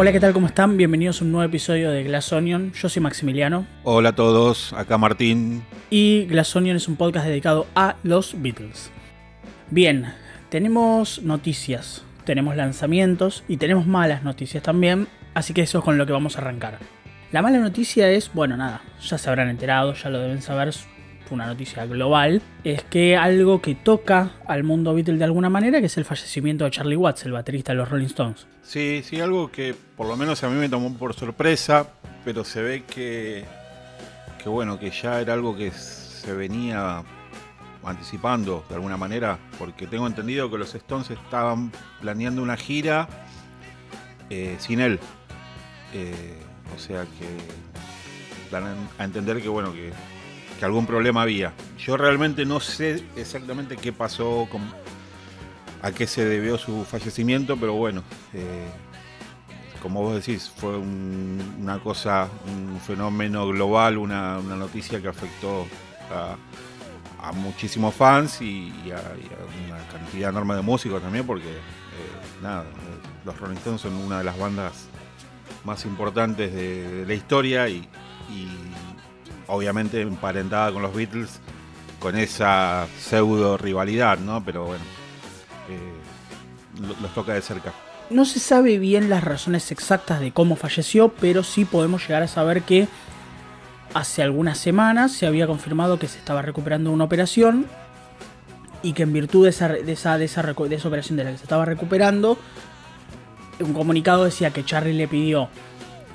Hola, ¿qué tal? ¿Cómo están? Bienvenidos a un nuevo episodio de Glass Onion. Yo soy Maximiliano. Hola a todos, acá Martín. Y Glass Onion es un podcast dedicado a los Beatles. Bien, tenemos noticias, tenemos lanzamientos y tenemos malas noticias también, así que eso es con lo que vamos a arrancar. La mala noticia es, bueno, nada, ya se habrán enterado, ya lo deben saber, una noticia global, es que algo que toca al mundo Beatle de alguna manera, que es el fallecimiento de Charlie Watts, el baterista de los Rolling Stones. Sí, sí, algo que por lo menos a mí me tomó por sorpresa, pero se ve que, que bueno, que ya era algo que se venía anticipando de alguna manera, porque tengo entendido que los Stones estaban planeando una gira eh, sin él. Eh, o sea que dan a entender que bueno, que, que, algún problema había. Yo realmente no sé exactamente qué pasó, con, a qué se debió su fallecimiento, pero bueno, eh, como vos decís, fue un, una cosa, un fenómeno global, una, noticia que afectó a muchísimos fans y, a, una cantidad enorme de músicos también, porque eh, nada, los Rolling Stones son una de las bandas más importantes de, la historia y, obviamente emparentada con los Beatles, con esa pseudo rivalidad, ¿no? Pero bueno, eh, los toca de cerca. No se sabe bien las razones exactas de cómo falleció, pero sí podemos llegar a saber que hace algunas semanas se había confirmado que se estaba recuperando una operación y que en virtud de esa, de esa, de esa, de esa operación de la que se estaba recuperando, un comunicado decía que Charlie le pidió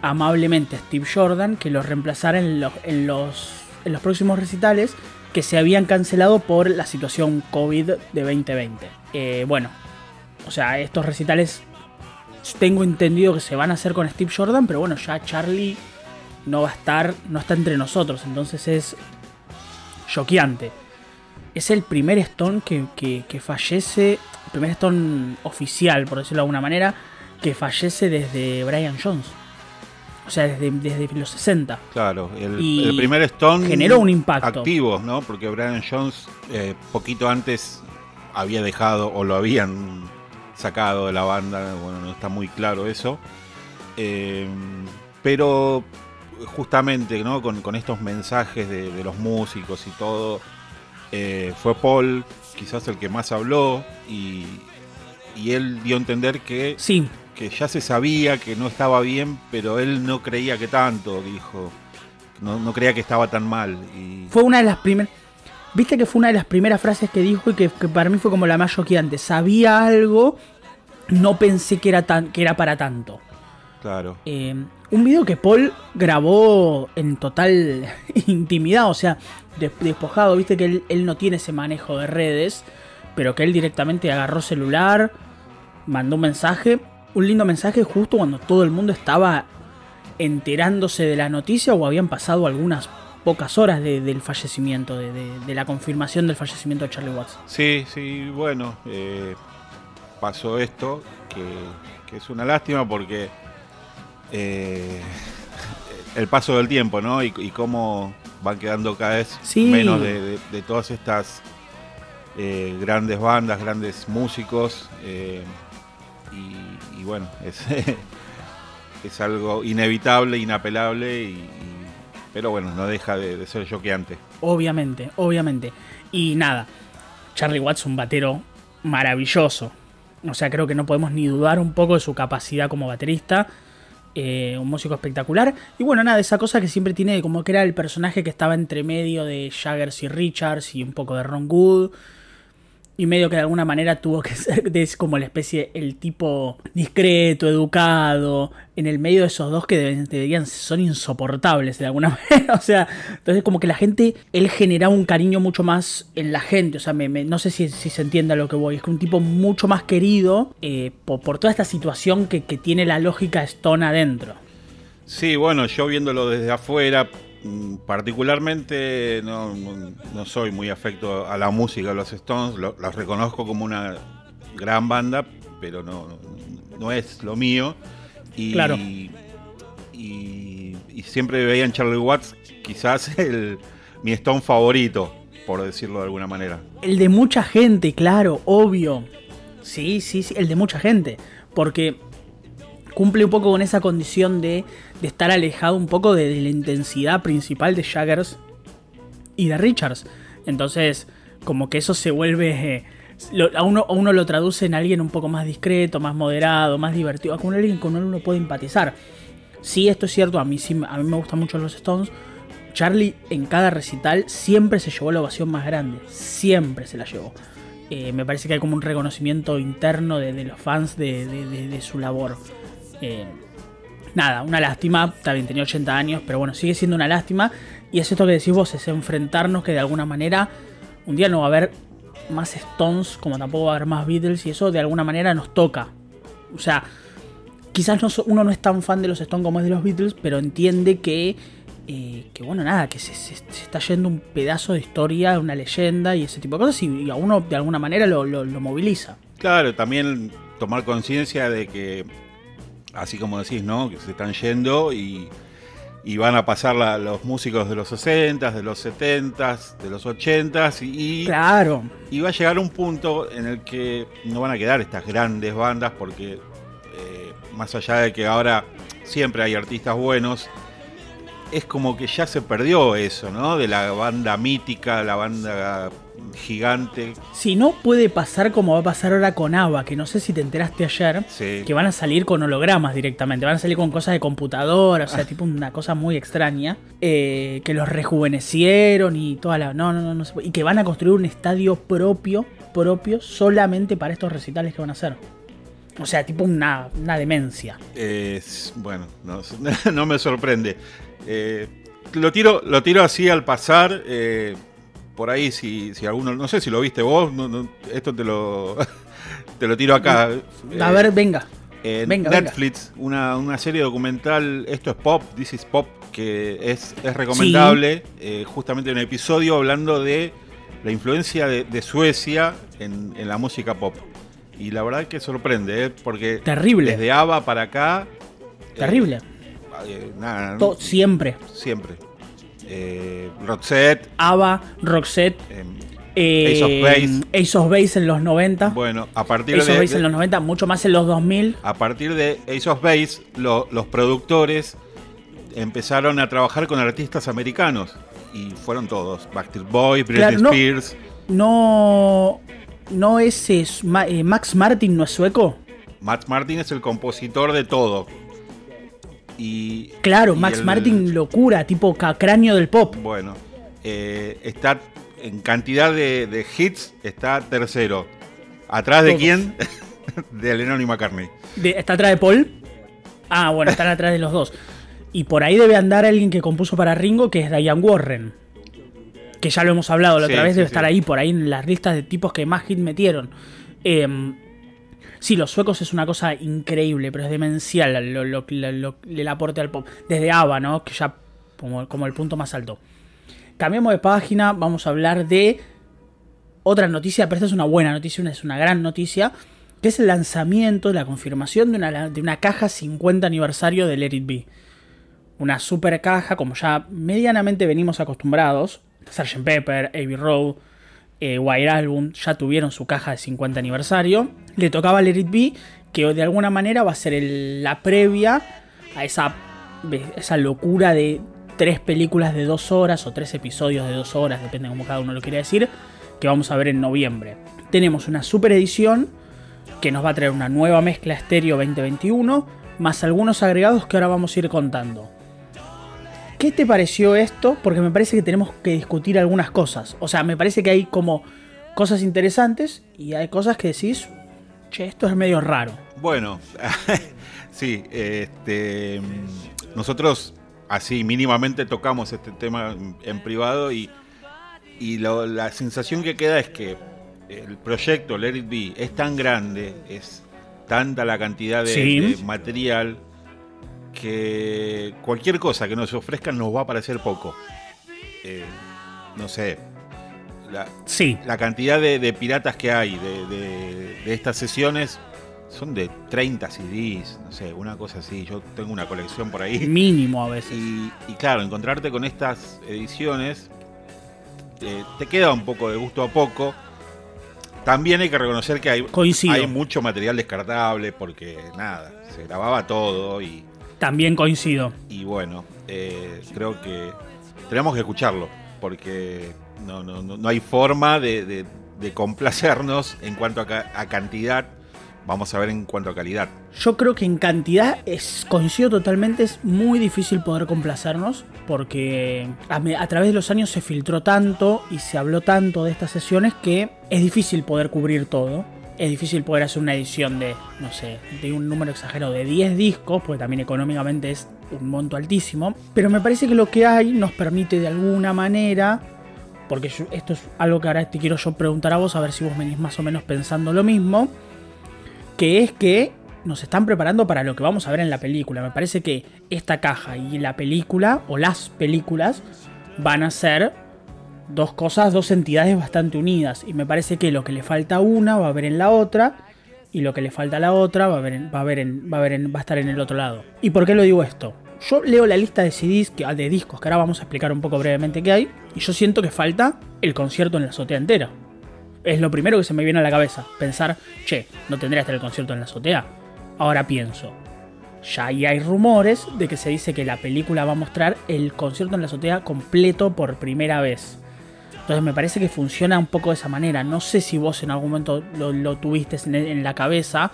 amablemente a Steve Jordan que lo reemplazara en los, en los, en los próximos recitales que se habían cancelado por la situación COVID de 2020. Eh, bueno, o sea, estos recitales tengo entendido que se van a hacer con Steve Jordan, pero bueno, ya Charlie no va a estar, no está entre nosotros, entonces es choqueante. Es el primer Stone que, que, que, fallece, el primer Stone oficial, por decirlo de alguna manera, que fallece desde Brian Jones. O sea, desde, desde los 60. Claro, el, el, primer Stone generó un impacto. activo, ¿no? Porque Brian Jones, eh, poquito antes, había dejado o lo habían sacado de la banda. Bueno, no está muy claro eso. Eh, pero justamente ¿no? con, con estos mensajes de, de, los músicos y todo, eh, fue Paul quizás el que más habló y, y, él dio a entender que, sí. Que ya se sabía que no estaba bien, pero él no creía que tanto, dijo. No, no creía que estaba tan mal. Y... Fue una de las primeras... Viste que fue una de las primeras frases que dijo y que, que para mí fue como la más choqueante. Sabía algo, no pensé que era, tan, que era para tanto. Claro. Eh, un video que Paul grabó en total intimidad, o sea, despojado, viste que él, él, no tiene ese manejo de redes, pero que él directamente agarró celular, mandó un mensaje, un lindo mensaje justo cuando todo el mundo estaba enterándose de la noticia o habían pasado algunas pocas horas de, del fallecimiento, de, de, de, la confirmación del fallecimiento de Charlie Watts. Sí, sí, bueno, eh, pasó esto, que, que es una lástima porque eh, el paso del tiempo, ¿no? Y, y, cómo van quedando cada vez sí. menos de, todas estas eh, grandes bandas, grandes músicos. Y, bueno, es, es, algo inevitable, inapelable, y, pero bueno, no deja de, ser choqueante. Obviamente, obviamente. Y nada, Charlie Watts, un batero maravilloso. O sea, creo que no podemos ni dudar un poco de su capacidad como baterista eh, un músico espectacular. Y bueno, nada, esa cosa que siempre tiene como que era el personaje que estaba entre medio de Jaggers y Richards y un poco de Ron Wood. Y medio que de alguna manera tuvo que ser de, como la especie, el tipo discreto, educado, en el medio de esos dos que deberían, son insoportables de alguna manera. O sea, entonces como que la gente, él generaba un cariño mucho más en la gente. O sea, me, no sé si, se entiende lo que voy. Es que un tipo mucho más querido eh, por, toda esta situación que, que tiene la lógica Stone adentro. Sí, bueno, yo viéndolo desde afuera, particularmente no, no, soy muy afecto a la música de los Stones, los lo reconozco como una gran banda, pero no, no es lo mío. Y, claro. y, y, siempre veía en Charlie Watts quizás el, mi Stone favorito, por decirlo de alguna manera. El de mucha gente, claro, obvio. Sí, sí, sí, el de mucha gente. Porque cumple un poco con esa condición de, de estar alejado un poco de, la intensidad principal de Jaggers y de Richards. Entonces, como que eso se vuelve... eh, a, uno, a uno lo traduce en alguien un poco más discreto, más moderado, más divertido, con alguien con uno puede empatizar. Sí, esto es cierto, a mí, sí, a mí me gustan mucho los Stones. Charlie en cada recital siempre se llevó la ovación más grande, siempre se la llevó. Eh, me parece que hay como un reconocimiento interno de, los fans de su labor. Eh, nada, una lástima, también tenía 80 años, pero bueno, sigue siendo una lástima. Y es esto que decís vos, es enfrentarnos que de alguna manera un día no va a haber más Stones, como tampoco va a haber más Beatles, y eso de alguna manera nos toca. O sea, quizás no uno no es tan fan de los Stones como es de los Beatles, pero entiende que, eh, que bueno, nada, que se está yendo un pedazo de historia, una leyenda y ese tipo de cosas, y, y a uno de alguna manera lo, lo- lo moviliza. Claro, también tomar conciencia de que, así como decís, ¿no? Que se están yendo y, y van a pasar la- los músicos de los 60, de los 70, de los 80 y, y- Claro, y va a llegar un punto en el que no van a quedar estas grandes bandas porque eh, más allá de que ahora siempre hay artistas buenos, es como que ya se perdió eso, ¿no? De la banda mítica, la banda gigante. si no puede pasar como va a pasar ahora con ABBA, que no sé si te enteraste ayer, Sí. que van a salir con hologramas directamente, van a salir con cosas de computadora, o sea, tipo una cosa muy extraña, eh, que los rejuvenecieron y toda la... No, no, no, no se puede- Y que van a construir un estadio propio, propio, solamente para estos recitales que van a hacer. O sea, tipo una, una demencia. Es- bueno, no, no me sorprende. Eh, lo, tiro, lo tiro así al pasar. eh, por ahí, si, si alguno. No sé si lo viste vos. no- no, esto te lo, te lo tiro acá. A Eh, ver, venga. en venga, Netflix, Una, una serie documental. Esto es pop, This is Pop. Que es, es recomendable. eh, justamente un episodio hablando de la influencia de, de Suecia en, en la música pop. Y la verdad que sorprende, ¿eh? porque Terrible. desde ABBA para acá. eh, Terrible. eh, nada, To- siempre. siempre. Eh, Roxette, ABBA, Roxette, eh, eh, Ace of Base. Ace of Base en los 90. bueno, a partir Ace of de, en los 90, mucho más en los 2000. a partir de Ace of Base, lo- los productores empezaron a trabajar con artistas americanos y fueron todos, Backstreet Boys, Britney Claro. Spears, No. No es, eh, Max Martin, ¿no es sueco? Matt Martin es el compositor de todo. Y Claro, y Max el- Martin, locura, tipo ca- cráneo del pop. Bueno, eh, está en cantidad de, de hits, está tercero. ¿Atrás de Todos. quién? de Lennon y McCartney. De- ¿Está atrás de Paul? Ah, bueno, están atrás de los dos. Y por ahí debe andar alguien que compuso para Ringo, que es Diane Warren. Que ya lo hemos hablado la Sí, otra vez, sí, debe sí. estar ahí, por ahí en las listas de tipos que más hit metieron. Eh, sí, los suecos es una cosa increíble, pero es demencial lo, lo- lo- el aporte al pop. Desde ABBA, ¿no? Que ya como, como el punto más alto. Cambiamos de página, vamos a hablar de otra noticia, pero esta es una buena noticia, una- es una gran noticia, que es el lanzamiento, la confirmación de una, de una caja 50 aniversario de Let It Be. Una super caja, como ya medianamente venimos acostumbrados. Sgt. Pepper, Abbey Road, eh, White Album ya tuvieron su caja de 50 aniversario. Le tocaba Let It Be, que de alguna manera va a ser la previa a esa, esa locura de tres películas de dos horas o tres episodios de dos horas, depende de cómo cada uno lo quiera decir, que vamos a ver en noviembre. Tenemos una super edición que nos va a traer una nueva mezcla estéreo 2021, más algunos agregados que ahora vamos a ir contando. ¿Qué te pareció esto? Porque me parece que tenemos que discutir algunas cosas. O sea, me parece que hay como cosas interesantes y hay cosas que decís, che, esto es medio raro. Bueno, sí, este, nosotros así mínimamente tocamos este tema en- en privado y, y lo- la sensación que queda es que el proyecto Let It Be es tan grande, es tanta la cantidad de, Sí. de material que cualquier cosa que nos ofrezcan nos va a parecer poco. Eh, no sé, la, Sí, la cantidad de, de piratas que hay de, de- de estas sesiones son de 30 CDs, no sé, una cosa así. Yo tengo una colección por ahí. mínimo a veces. Y, y claro, encontrarte con estas ediciones eh, te queda un poco de gusto a poco. también hay que reconocer que hay, Coincido. hay mucho material descartable porque nada, se grababa todo y, También coincido. y bueno, eh, creo que tenemos que escucharlo porque no, no, no, no hay forma de, de- de complacernos en cuanto a, ca- a cantidad, vamos a ver en cuanto a calidad. Yo creo que en cantidad es, coincido totalmente, es muy difícil poder complacernos porque a través de los años se filtró tanto y se habló tanto de estas sesiones que es difícil poder cubrir todo. Es difícil poder hacer una edición de, no sé, de un número exagerado de 10 discos, porque también económicamente es un monto altísimo. Pero me parece que lo que hay nos permite de alguna manera porque esto es algo que ahora te quiero yo preguntar a vos, a ver si vos venís más o menos pensando lo mismo, que es que nos están preparando para lo que vamos a ver en la película. Me parece que esta caja y la película, o las películas, van a ser dos cosas, dos entidades bastante unidas. Y me parece que lo que le falta a una va a haber en la otra, y lo que le falta a la otra va a, haber en- va a, haber en- va a, estar en el otro lado. ¿Y por qué lo digo esto? Yo leo la lista de CDs, de discos, que ahora vamos a explicar un poco brevemente qué hay, y yo siento que falta el concierto en la azotea entera. Es lo primero que se me viene a la cabeza, pensar, che, no tendría que estar el concierto en la azotea. Ahora pienso, ya ahí hay rumores de que se dice que la película va a mostrar el concierto en la azotea completo por primera vez. Entonces me parece que funciona un poco de esa manera. No sé si vos en algún momento lo, tuviste en, la cabeza.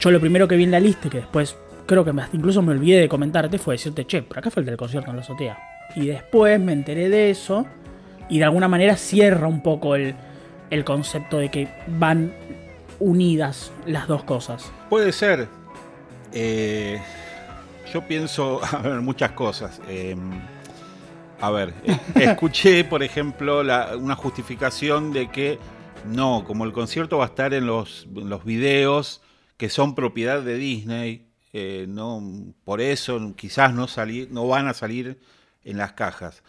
Yo lo primero que vi en la lista, que después creo que incluso me olvidé de comentarte, fue decirte, che, por acá falta el concierto en la azotea. Y después me enteré de eso y de alguna manera cierra un poco el, concepto de que van unidas las dos cosas. Puede ser. Eh, yo pienso, a ver, muchas cosas. Eh, a ver, eh, escuché, por ejemplo, una justificación de que no, como el concierto va a estar en los, videos que son propiedad de Disney, eh, no, por eso quizás no, no van a salir en las cajas.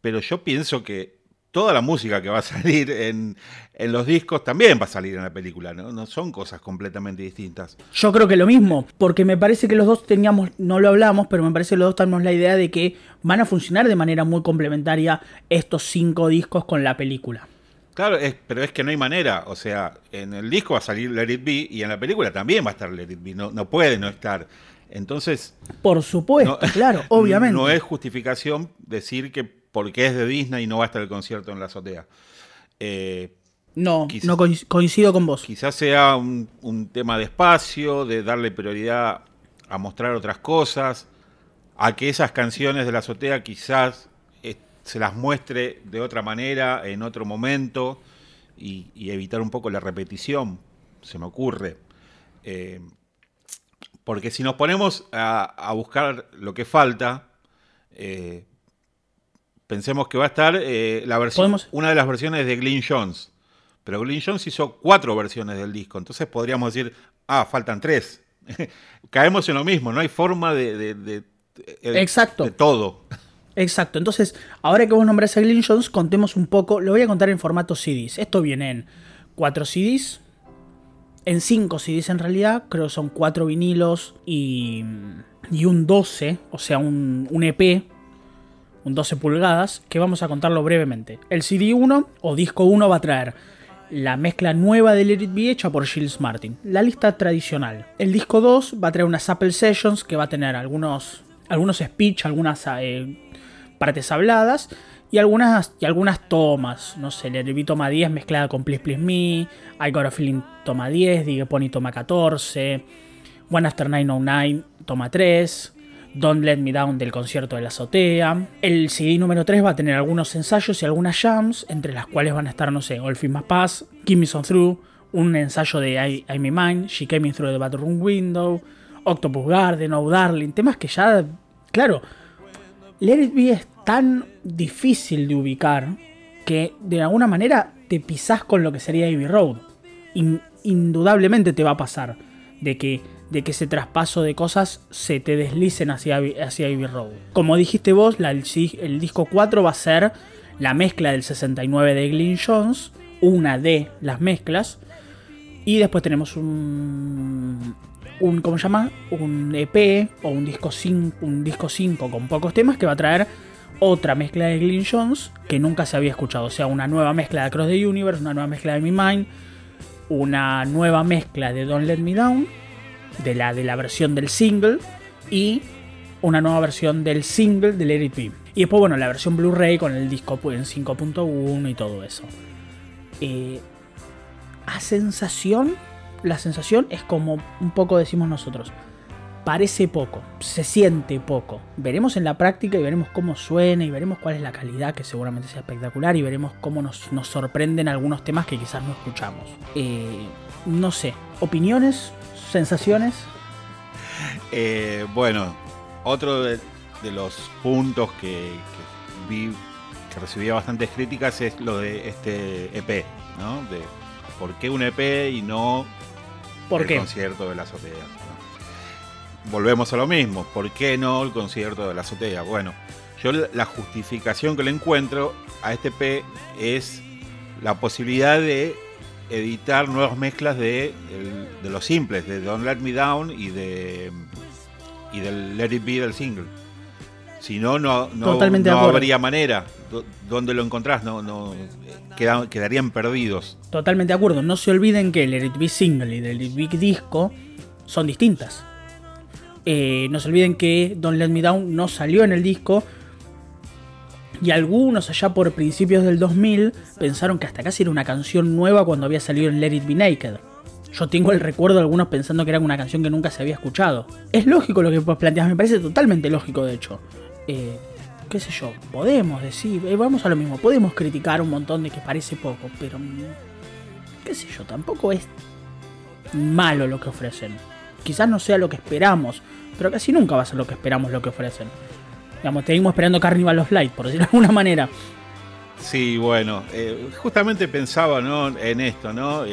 Pero yo pienso que toda la música que va a salir en, en los discos también va a salir en la película, ¿no? No son cosas completamente distintas. Yo creo que lo mismo, porque me parece que los dos teníamos, no lo hablamos, pero me parece que los dos tenemos la idea de que van a funcionar de manera muy complementaria estos cinco discos con la película. Claro, es- pero es que no hay manera. O sea, en el disco va a salir Let It Be y en la película también va a estar Let It Be. No, no puede no estar. Entonces, Por supuesto, no- claro, obviamente. No es justificación decir que porque es de Disney no va a estar el concierto en la azotea. Eh, No, Quizás- no coinc- coincido con vos. quizás sea un, un tema de espacio, de darle prioridad a mostrar otras cosas, a que esas canciones de la azotea quizás eh, se las muestre de otra manera, en otro momento, y, y evitar un poco la repetición, se me ocurre. Eh, porque si nos ponemos a, a buscar lo que falta, eh, pensemos que va a estar eh, la versión, Podemos- una de las versiones de Glyn Jones. Pero Glyn Jones hizo cuatro versiones del disco, entonces podríamos decir, ah, faltan tres. Caemos en lo mismo, no hay forma de, de- de- de- Exacto. de todo. Exacto, entonces, ahora que vos nombrás a Glyn Jones, contemos un poco, lo voy a contar en formato CDs. Esto viene en 4 CDs, en 5 CDs en realidad, creo que son 4 vinilos y, y un 12, o sea, un, un EP, 12 pulgadas, que vamos a contarlo brevemente. El CD 1 o disco 1 va a traer la mezcla nueva de Let It Be hecha por Gilles Martin, la lista tradicional. El disco 2 va a traer unas Apple Sessions que va a tener algunos, algunos speech, algunas eh, partes habladas y algunas, y algunas tomas. No sé, Let It Be toma 10 mezclada con Please Please Me, I Got a Feeling toma 10, Digue Pony toma 14, One After 909 toma 3, Don't Let Me Down del concierto de la azotea. El CD número 3 va a tener algunos ensayos y algunas jams, entre las cuales van a estar, no sé, All Feet Must Pass, Give Me Some Through, un ensayo de I, I'm in Mine, She Came Through the Bathroom Window, Octopus Garden, Oh Darling, temas que ya, claro, Let It Be es tan difícil de ubicar que de alguna manera te pisás con lo que sería Abbey Road. In- indudablemente te va a pasar de que, de que ese traspaso de cosas se te deslicen hacia, hacia Abbey Road. Como dijiste vos, el, disco 4 va a ser la mezcla del 69 de Glyn Jones, una de las mezclas, y después tenemos un, un ¿cómo se llama? Un EP o un disco 5, un disco 5 con pocos temas que va a traer otra mezcla de Glyn Jones que nunca se había escuchado. O sea, una nueva mezcla de Across the Universe, una nueva mezcla de Mi Mind, una nueva mezcla de Don't Let Me Down, de la, de la versión del single, y una nueva versión del single de Let It. Y después, bueno, la versión Blu-ray con el disco pues, en 5.1 y todo eso. Eh, a sensación, la sensación es como un poco decimos nosotros. Parece poco, se siente poco. Veremos en la práctica y veremos cómo suena y veremos cuál es la calidad, que seguramente sea espectacular, y veremos cómo nos, nos sorprenden algunos temas que quizás no escuchamos. Eh, no sé, opiniones, sensaciones. Eh, bueno, otro de, los puntos que, vi que recibía bastantes críticas es lo de este EP, ¿no? De por qué un EP y no ¿Por el qué? concierto de la azotea. Volvemos a lo mismo, ¿por qué no el concierto de la azotea? Bueno, yo la justificación que le encuentro a este EP es la posibilidad de editar nuevas mezclas de, de los simples, de Don't Let Me Down y de y del Let It Be del single. Si no, no, no, no habría manera. ¿Dónde lo encontrás? No, no, queda- quedarían perdidos. Totalmente de acuerdo. No se olviden que el Let It Be single y el Let It Be disco son distintas. Eh, no se olviden que Don't Let Me Down no salió en el disco. Y algunos allá por principios del 2000 pensaron que hasta casi era una canción nueva cuando había salido en Let It Be Naked. Yo tengo el recuerdo de algunos pensando que era una canción que nunca se había escuchado. Es lógico lo que vos planteas, me parece totalmente lógico de hecho. Eh, qué sé yo, podemos decir, eh, vamos a lo mismo, podemos criticar un montón de que parece poco, pero mm, qué sé yo, tampoco es malo lo que ofrecen. Quizás no sea lo que esperamos, pero casi nunca va a ser lo que esperamos lo que ofrecen. Digamos, seguimos esperando Carnival of Light, por decirlo de alguna manera. Sí, bueno, eh, justamente pensaba ¿no? en esto, ¿no?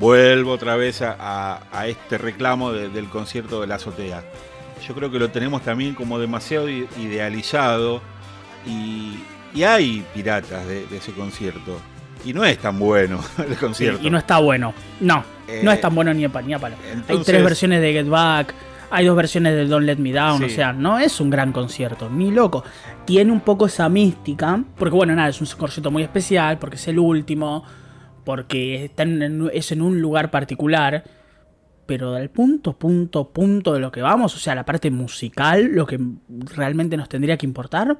Vuelvo otra vez a, a- a este reclamo de- del concierto de la azotea. Yo creo que lo tenemos también como demasiado idealizado y, y hay piratas de, de ese concierto. Y no es tan bueno el concierto. Y no está bueno. No, no Eh, es tan bueno ni a, ni a palo. Hay tres versiones de Get Back, hay dos versiones de Don't Let Me Down, Sí. o sea, no es un gran concierto, ni loco. Tiene un poco esa mística, porque bueno, nada, es un concierto muy especial, porque es el último, porque está en- es en un lugar particular. Pero del punto, punto, punto de lo que vamos, o sea, la parte musical, lo que realmente nos tendría que importar,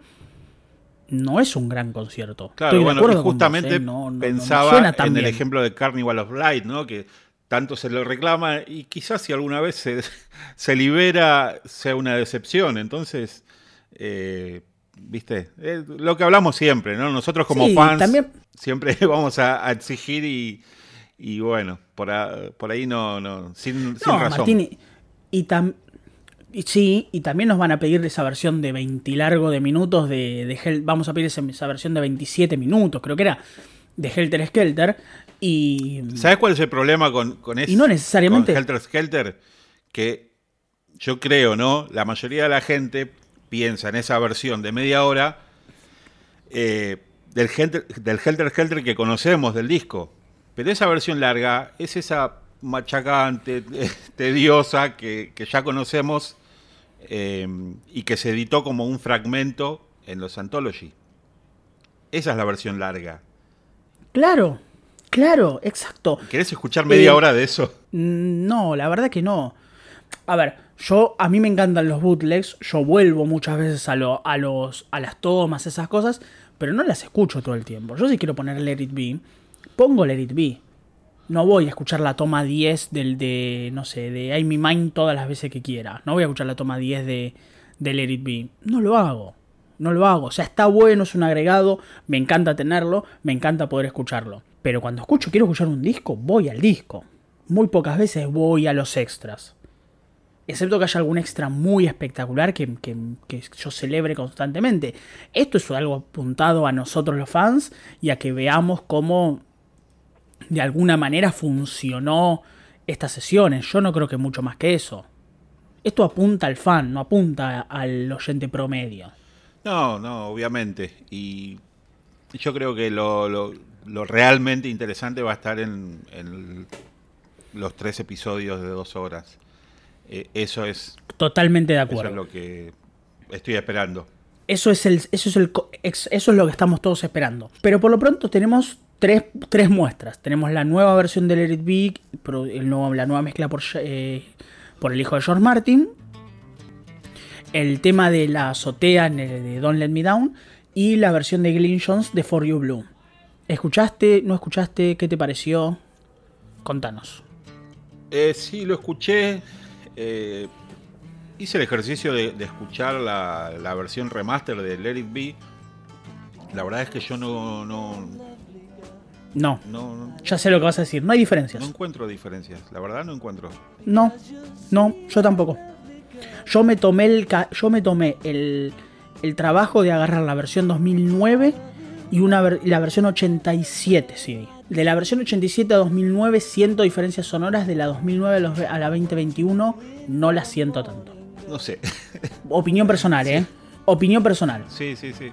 no es un gran concierto. Claro, Estoy de bueno, y acuerdo vos, justamente ¿eh? No- no- no me pensaba suena en el ejemplo de Carnival of Light, ¿no? Que tanto se lo reclama y quizás si alguna vez se, se libera sea una decepción. Entonces, eh, viste, Eh, lo que hablamos siempre, ¿no? Nosotros como Sí, fans también- siempre vamos a, a exigir y, y bueno, por, a- por ahí no, no sin, razón. Martín, y, y tam- y sí, y también nos van a pedir esa versión de 20 y largo de minutos de, de Hel- vamos a pedir esa, esa versión de 27 minutos, creo que era, de Helter Skelter. Y ¿Sabes cuál es el problema con, con ese? Y no necesariamente- Con Helter Skelter, que yo creo, ¿no? La mayoría de la gente piensa en esa versión de media hora eh, del, Helter, del Helter que conocemos del disco. Pero esa versión larga es esa machacante, tediosa que, que ya conocemos eh, y que se editó como un fragmento en los Anthology. Esa es la versión larga. claro, claro, exacto. ¿Querés escuchar media Eh, hora de eso? Mm, No, la verdad que no. A ver, yo a mí me encantan los bootlegs, yo vuelvo muchas veces a, lo- a los a las tomas, esas cosas, pero no las escucho todo el tiempo. Yo si quiero poner Let It Be, pongo Let It Be. No voy a escuchar la toma 10 del de, no sé, de I'm Mind todas las veces que quiera. No voy a escuchar la toma 10 de, de Let It Be. No lo hago. No lo hago. O sea, está bueno, es un agregado, me encanta tenerlo, me encanta poder escucharlo. Pero cuando escucho, quiero escuchar un disco, voy al disco. Muy pocas veces voy a los extras. Excepto que haya algún extra muy espectacular que, que- que yo celebre constantemente. Esto es algo apuntado a nosotros los fans y a que veamos cómo de alguna manera funcionó estas sesiones. Yo no creo que mucho más que eso. Esto apunta al fan, no apunta al oyente promedio. No, no, obviamente. Y yo creo que lo, lo- lo realmente interesante va a estar en, en los tres episodios de dos horas. Eh, eso es, Totalmente de eso es acuerdo. lo que estoy esperando. Eso es, el, eso, es el, eso es lo que estamos todos esperando. Pero por lo pronto tenemos tres, tres muestras. Tenemos la nueva versión del Let It el nuevo, la nueva mezcla por, eh, por el hijo de George Martin. El tema de la azotea de Don't Let Me Down. Y la versión de Glyn Jones de For You Blue. ¿Escuchaste? ¿No escuchaste? ¿Qué te pareció? Contanos. Eh, sí, lo escuché. Eh, hice el ejercicio de, escuchar la, versión remaster de Let It Be. La verdad es que yo no, no. No. No, Ya sé lo que vas a decir. No hay diferencias. No encuentro diferencias. La verdad no encuentro. No. No, yo tampoco. Yo me tomé el, yo me tomé el, el trabajo de agarrar la versión 2009 y una, la versión 87 sí. De la versión 87 a 2009 siento diferencias sonoras, de la 2009 a la 2021 no las siento tanto. No sé. Opinión personal, ¿eh? Opinión personal. Sí, sí, sí.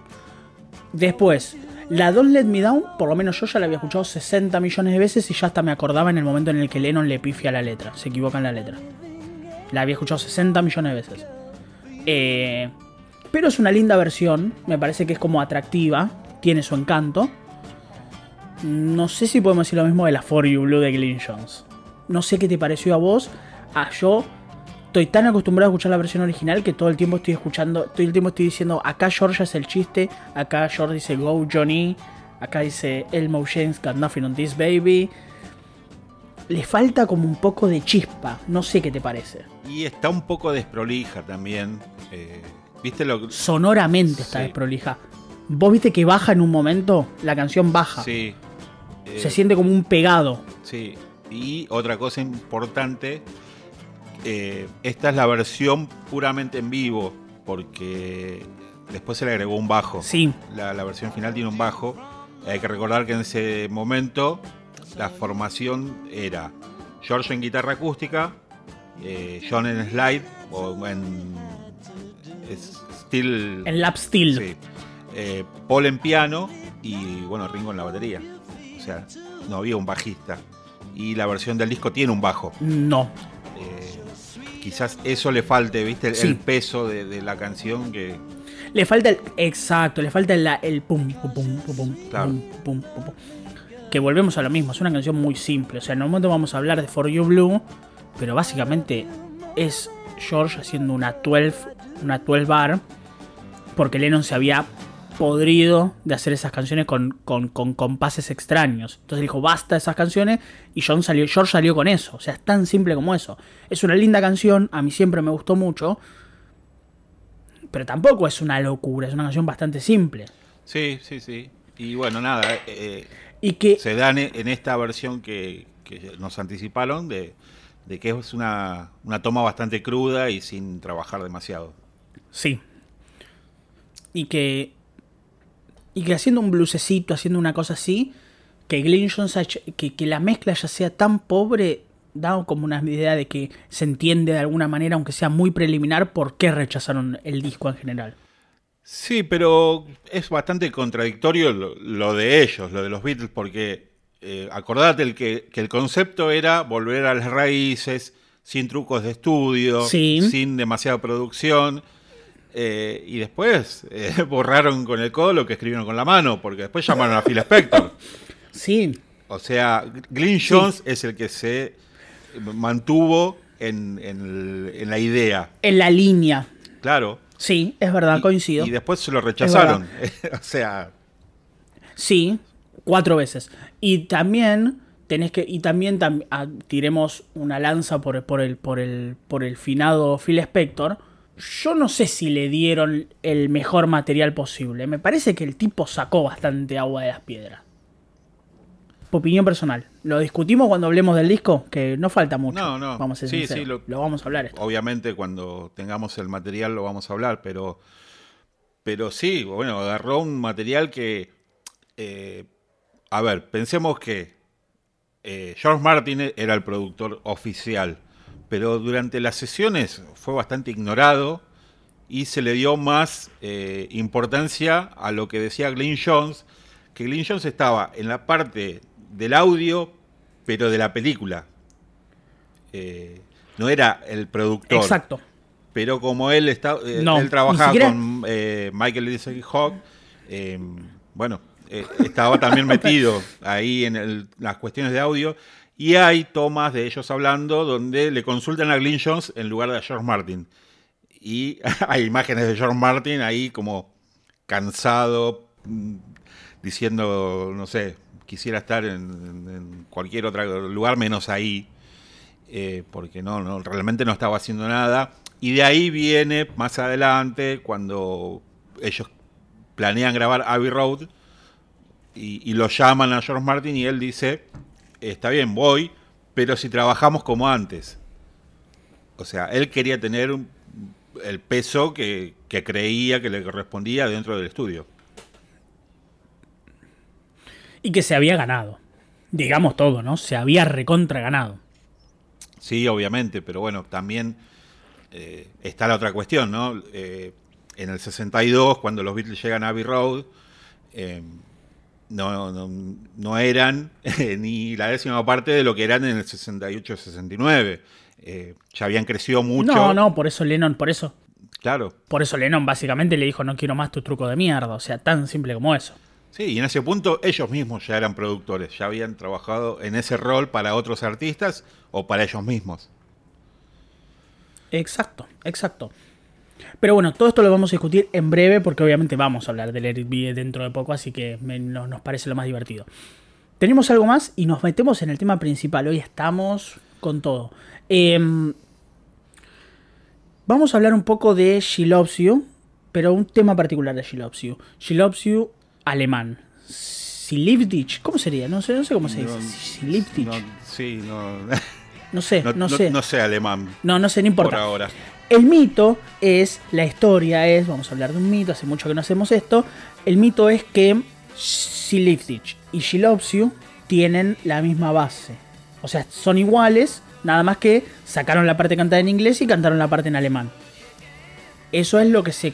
Después, la Don't Let Me Down, por lo menos yo ya la había escuchado 60 millones de veces y ya hasta me acordaba en el momento en el que Lennon le pifia la letra, se equivoca en la letra. La había escuchado 60 millones de veces. Eh, pero es una linda versión, me parece que es como atractiva, tiene su encanto. No sé si podemos decir lo mismo de la For You Blue de Glyn Jones. No sé qué te pareció a vos. A yo estoy tan acostumbrado a escuchar la versión original que todo el tiempo estoy escuchando, todo el tiempo estoy diciendo, acá George es el chiste, acá George dice Go Johnny, acá dice Elmo James got nothing on this baby. Le falta como un poco de chispa, no sé qué te parece. Y está un poco desprolija también. Eh, ¿Viste lo Sonoramente está desprolija. Vos viste que baja en un momento, la canción baja. Sí. Se siente como un pegado. Sí. Y otra cosa importante eh, esta es la versión puramente en vivo, porque después se le agregó un bajo. Sí. La, versión final tiene un bajo. Hay que recordar que en ese momento la formación era George en guitarra acústica, eh, John en slide o en steel. En lap steel. Sí. Eh, Paul en piano y bueno, Ringo en la batería. O sea, no había un bajista. Y la versión del disco tiene un bajo. No quizás eso le falte, ¿viste? El, peso de, la canción que. Le falta el. Exacto, le falta el, el pum, pum, pum, pum, pum, pum, pum, Que volvemos a lo mismo, es una canción muy simple. O sea, en un momento vamos a hablar de For You Blue, pero básicamente es George haciendo una 12, una 12 bar, porque Lennon se había podrido de hacer esas canciones con, con, compases extraños. Entonces dijo, basta esas canciones y John salió, George salió con eso. O sea, es tan simple como eso. Es una linda canción, a mí siempre me gustó mucho, pero tampoco es una locura, es una canción bastante simple. Sí, sí, sí. Y bueno, nada, eh, y que, se dan en esta versión que, nos anticiparon de, de que es una, una toma bastante cruda y sin trabajar demasiado. Sí. Y que y que haciendo un blusecito, haciendo una cosa así, que Glenn Jones, que, que la mezcla ya sea tan pobre, da como una idea de que se entiende de alguna manera, aunque sea muy preliminar, por qué rechazaron el disco en general. Sí, pero es bastante contradictorio lo, de ellos, lo de los Beatles, porque eh, acordate el que, que, el concepto era volver a las raíces, sin trucos de estudio, sin demasiada producción. Eh, y después eh, borraron con el codo lo que escribieron con la mano, porque después llamaron a Phil Spector. Sí. O sea, Glyn Jones es el que se mantuvo en, en, la idea. En la línea. Claro. Sí, es verdad, coincido. Y después se lo rechazaron. o sea. Sí, cuatro veces. Y también tenés que. Y también ah, tiremos una lanza por, por, el, por, el, por el finado Phil Spector yo no sé si le dieron el mejor material posible. Me parece que el tipo sacó bastante agua de las piedras. Opinión personal. Lo discutimos cuando hablemos del disco, que no falta mucho. No, no. Vamos a sí, sí, lo, vamos a hablar. Obviamente cuando tengamos el material lo vamos a hablar, pero, pero sí, bueno, agarró un material que... Eh, a ver, pensemos que eh, George Martin era el productor oficial pero durante las sesiones fue bastante ignorado y se le dio más eh, importancia a lo que decía Glyn Jones, que Glyn Jones estaba en la parte del audio, pero de la película. Eh, no era el productor. Exacto. pero como él está, eh, No, él trabajaba siquiera- con eh, Michael Lindsay Hawk, bueno, estaba también metido ahí en el- las cuestiones de audio. Y hay tomas de ellos hablando donde le consultan a Glyn Jones en lugar de a George Martin. Y hay imágenes de George Martin ahí como cansado, mm, diciendo, no sé, quisiera estar en, cualquier otro lugar menos ahí, eh, porque no, realmente no estaba haciendo nada. Y de ahí viene más adelante, cuando ellos planean grabar Abbey Road y lo llaman a George Martin y él dice, está bien, voy, pero si trabajamos como antes. O sea, él quería tener un- el peso que, que creía que le correspondía dentro del estudio. Y que se había ganado. Digamos todo, ¿no? Se había recontra ganado. Sí, obviamente, pero bueno, también eh, está la otra cuestión, ¿no? Eh, en el 62, cuando los Beatles llegan a Abbey Road, eh, no, no, no eran ni la décima parte de lo que eran en el 68-69. Eh, ya habían crecido mucho. No, no, por eso Lennon, por eso. Claro. Por eso Lennon básicamente le dijo, no quiero más tu truco de mierda. O sea, tan simple como eso. Sí, y en ese punto ellos mismos ya eran productores, ya habían trabajado en ese rol para otros artistas o para ellos mismos. Exacto, exacto. Pero bueno, todo esto lo vamos a discutir en breve porque obviamente vamos a hablar del Eric B dentro de poco, así que me- no- nos parece lo más divertido. Tenemos algo más y nos metemos en el tema principal. Hoy estamos con todo. Em, vamos a hablar un poco de She Loves You, pero un tema particular de She Loves You. She Loves You alemán. Silivdich, ¿cómo sería? No sé, no sé cómo se dice. Silivdich. no, sí, no, No sé, no, no, no- sé. no sé alemán No, no sé, no importa. por ahora. El mito es, la historia es, vamos a hablar de un mito, hace mucho que no hacemos esto. El mito es que Silivdich y She tienen la misma base. O sea, son iguales, nada más que sacaron la parte cantada en inglés y cantaron la parte en alemán. Eso es lo que se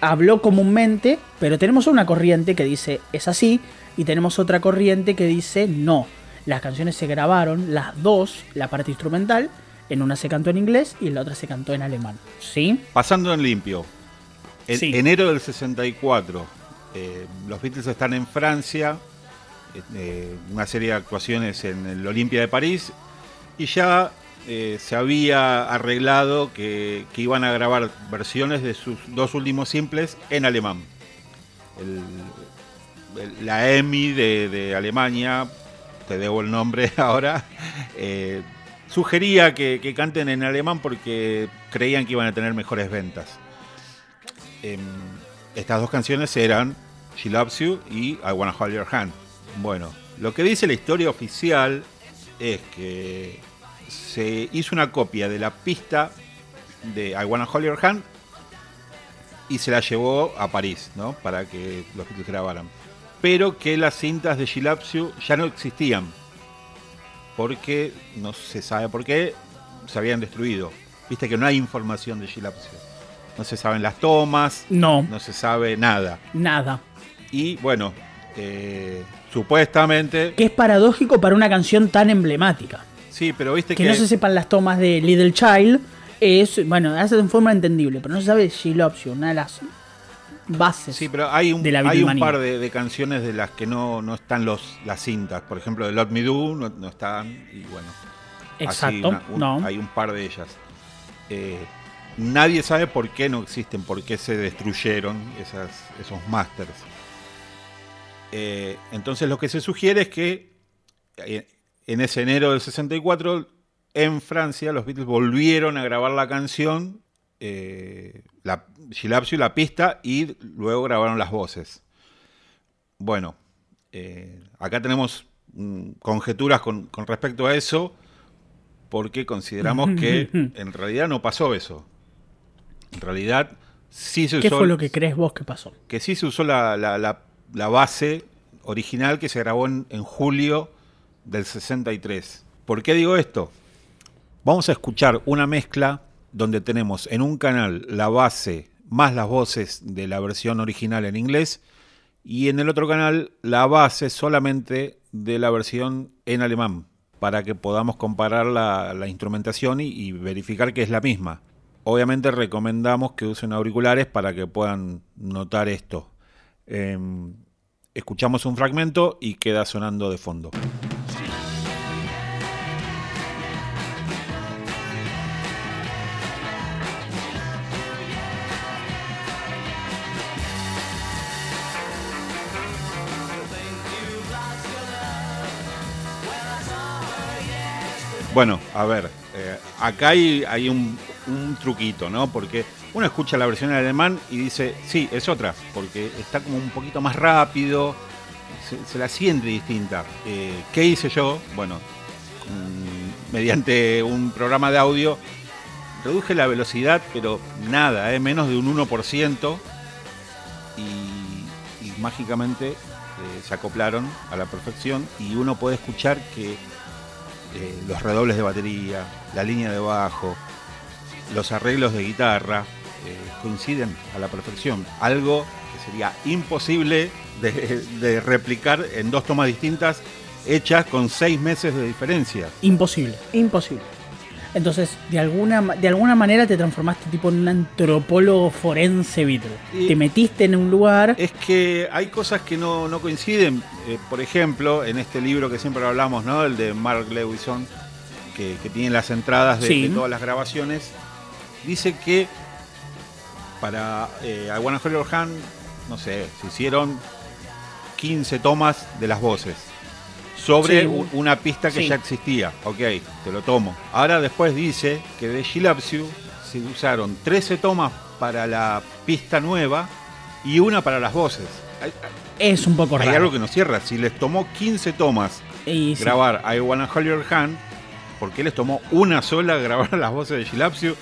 habló comúnmente, pero tenemos una corriente que dice es así y tenemos otra corriente que dice no. Las canciones se grabaron, las dos, la parte instrumental, en una se cantó en inglés y en la otra se cantó en alemán. ¿Sí? Pasando en limpio. En Sí. enero del 64, eh, los Beatles están en Francia, eh, eh, una serie de actuaciones en el Olimpia de París, y ya eh, se había arreglado que, que iban a grabar versiones de sus dos últimos simples en alemán. El- el- la EMI de, de Alemania, te debo el nombre ahora, eh, sugería que, canten en alemán porque creían que iban a tener mejores ventas. Em, estas dos canciones eran She Loves You y I Wanna Hold Your Hand. Bueno, lo que dice la historia oficial es que se hizo una copia de la pista de I Wanna Hold Your Hand y se la llevó a París, ¿no? Para que los Beatles grabaran. Pero que las cintas de She ya no existían. Porque, no se sabe por qué, se habían destruido. Viste que no hay información de You. No se saben las tomas, No, no se sabe nada. nada. Y bueno, eh, supuestamente. Que es paradójico para una canción tan emblemática. Sí, pero viste Que que. no se sepan las tomas de Little Child es, bueno, hace de forma entendible, pero no se sabe You, una de las bases. Sí, pero hay un, de la hay un par de, de canciones de las que no, no están los, las cintas. Por ejemplo, de Lot Me Do no, no están. Y bueno, Exacto, una- un- no. hay un par de ellas. Eh, nadie sabe por qué no existen, por qué se destruyeron esas, esos masters. Eh, entonces lo que se sugiere es que eh, en ese enero del 64, en Francia, los Beatles volvieron a grabar la canción, eh, la, Loves You, la pista, y luego grabaron las voces. Bueno, eh, acá tenemos mm, conjeturas con, con respecto a eso, porque consideramos que en realidad no pasó eso. En realidad sí se ¿Qué usó, fue lo que crees vos que pasó? que sí se usó la, la- la- la base original que se grabó en, en julio del 63. ¿Por qué digo esto? Vamos a escuchar una mezcla donde tenemos en un canal la base más las voces de la versión original en inglés y en el otro canal la base solamente de la versión en alemán para que podamos comparar la, instrumentación y, y verificar que es la misma. Obviamente recomendamos que usen auriculares para que puedan notar esto. Em, escuchamos un fragmento y queda sonando de fondo. Bueno, a ver, eh, acá hay, un, truquito, ¿no? Porque uno escucha la versión en alemán y dice, sí, es otra, porque está como un poquito más rápido, se, la siente distinta. Eh, ¿Qué hice yo? Bueno, mm, mediante un programa de audio, reduje la velocidad, pero nada, ¿eh? menos de un 1%, y, y mágicamente se acoplaron a la perfección y uno puede escuchar que eh, los redobles de batería, la línea de bajo, los arreglos de guitarra, eh, coinciden a la perfección. Algo que sería imposible de, replicar en dos tomas distintas hechas con seis meses de diferencia. Imposible, imposible. Entonces, de alguna, de alguna manera te transformaste tipo en un antropólogo forense Beatle. Te metiste en un lugar. Es que hay cosas que no, coinciden. Eh, por ejemplo, en este libro que siempre hablamos, ¿no? El de Mark Lewison, que, tiene las entradas de, todas las grabaciones, dice que para eh, I Wanna Hand, no sé, se hicieron 15 tomas de las voces sobre una pista que ya existía. Ok, te lo tomo. Ahora después dice que de Gilapsiu se usaron 13 tomas para la pista nueva y una para las voces. Es un poco raro. Hay algo que nos cierra. Si les tomó 15 tomas grabar I Wanna Hold Your Hand, ¿por qué les tomó una sola grabar las voces de Gilapsiu?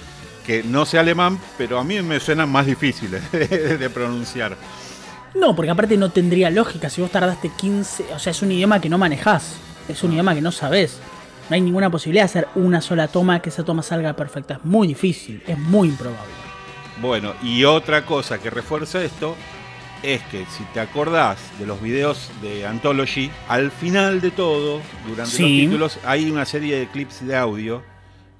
Que no sé alemán, pero a mí me suenan más difíciles de pronunciar. No, porque aparte no tendría lógica. Si vos tardaste 15. O sea, es un idioma que no manejás. Es un idioma que no sabés. No hay ninguna posibilidad de hacer una sola toma que esa toma salga perfecta. Es muy difícil. Es muy improbable. Bueno, y otra cosa que refuerza esto es que si te acordás de los videos de Anthology, al final de todo, durante los títulos, hay una serie de clips de audio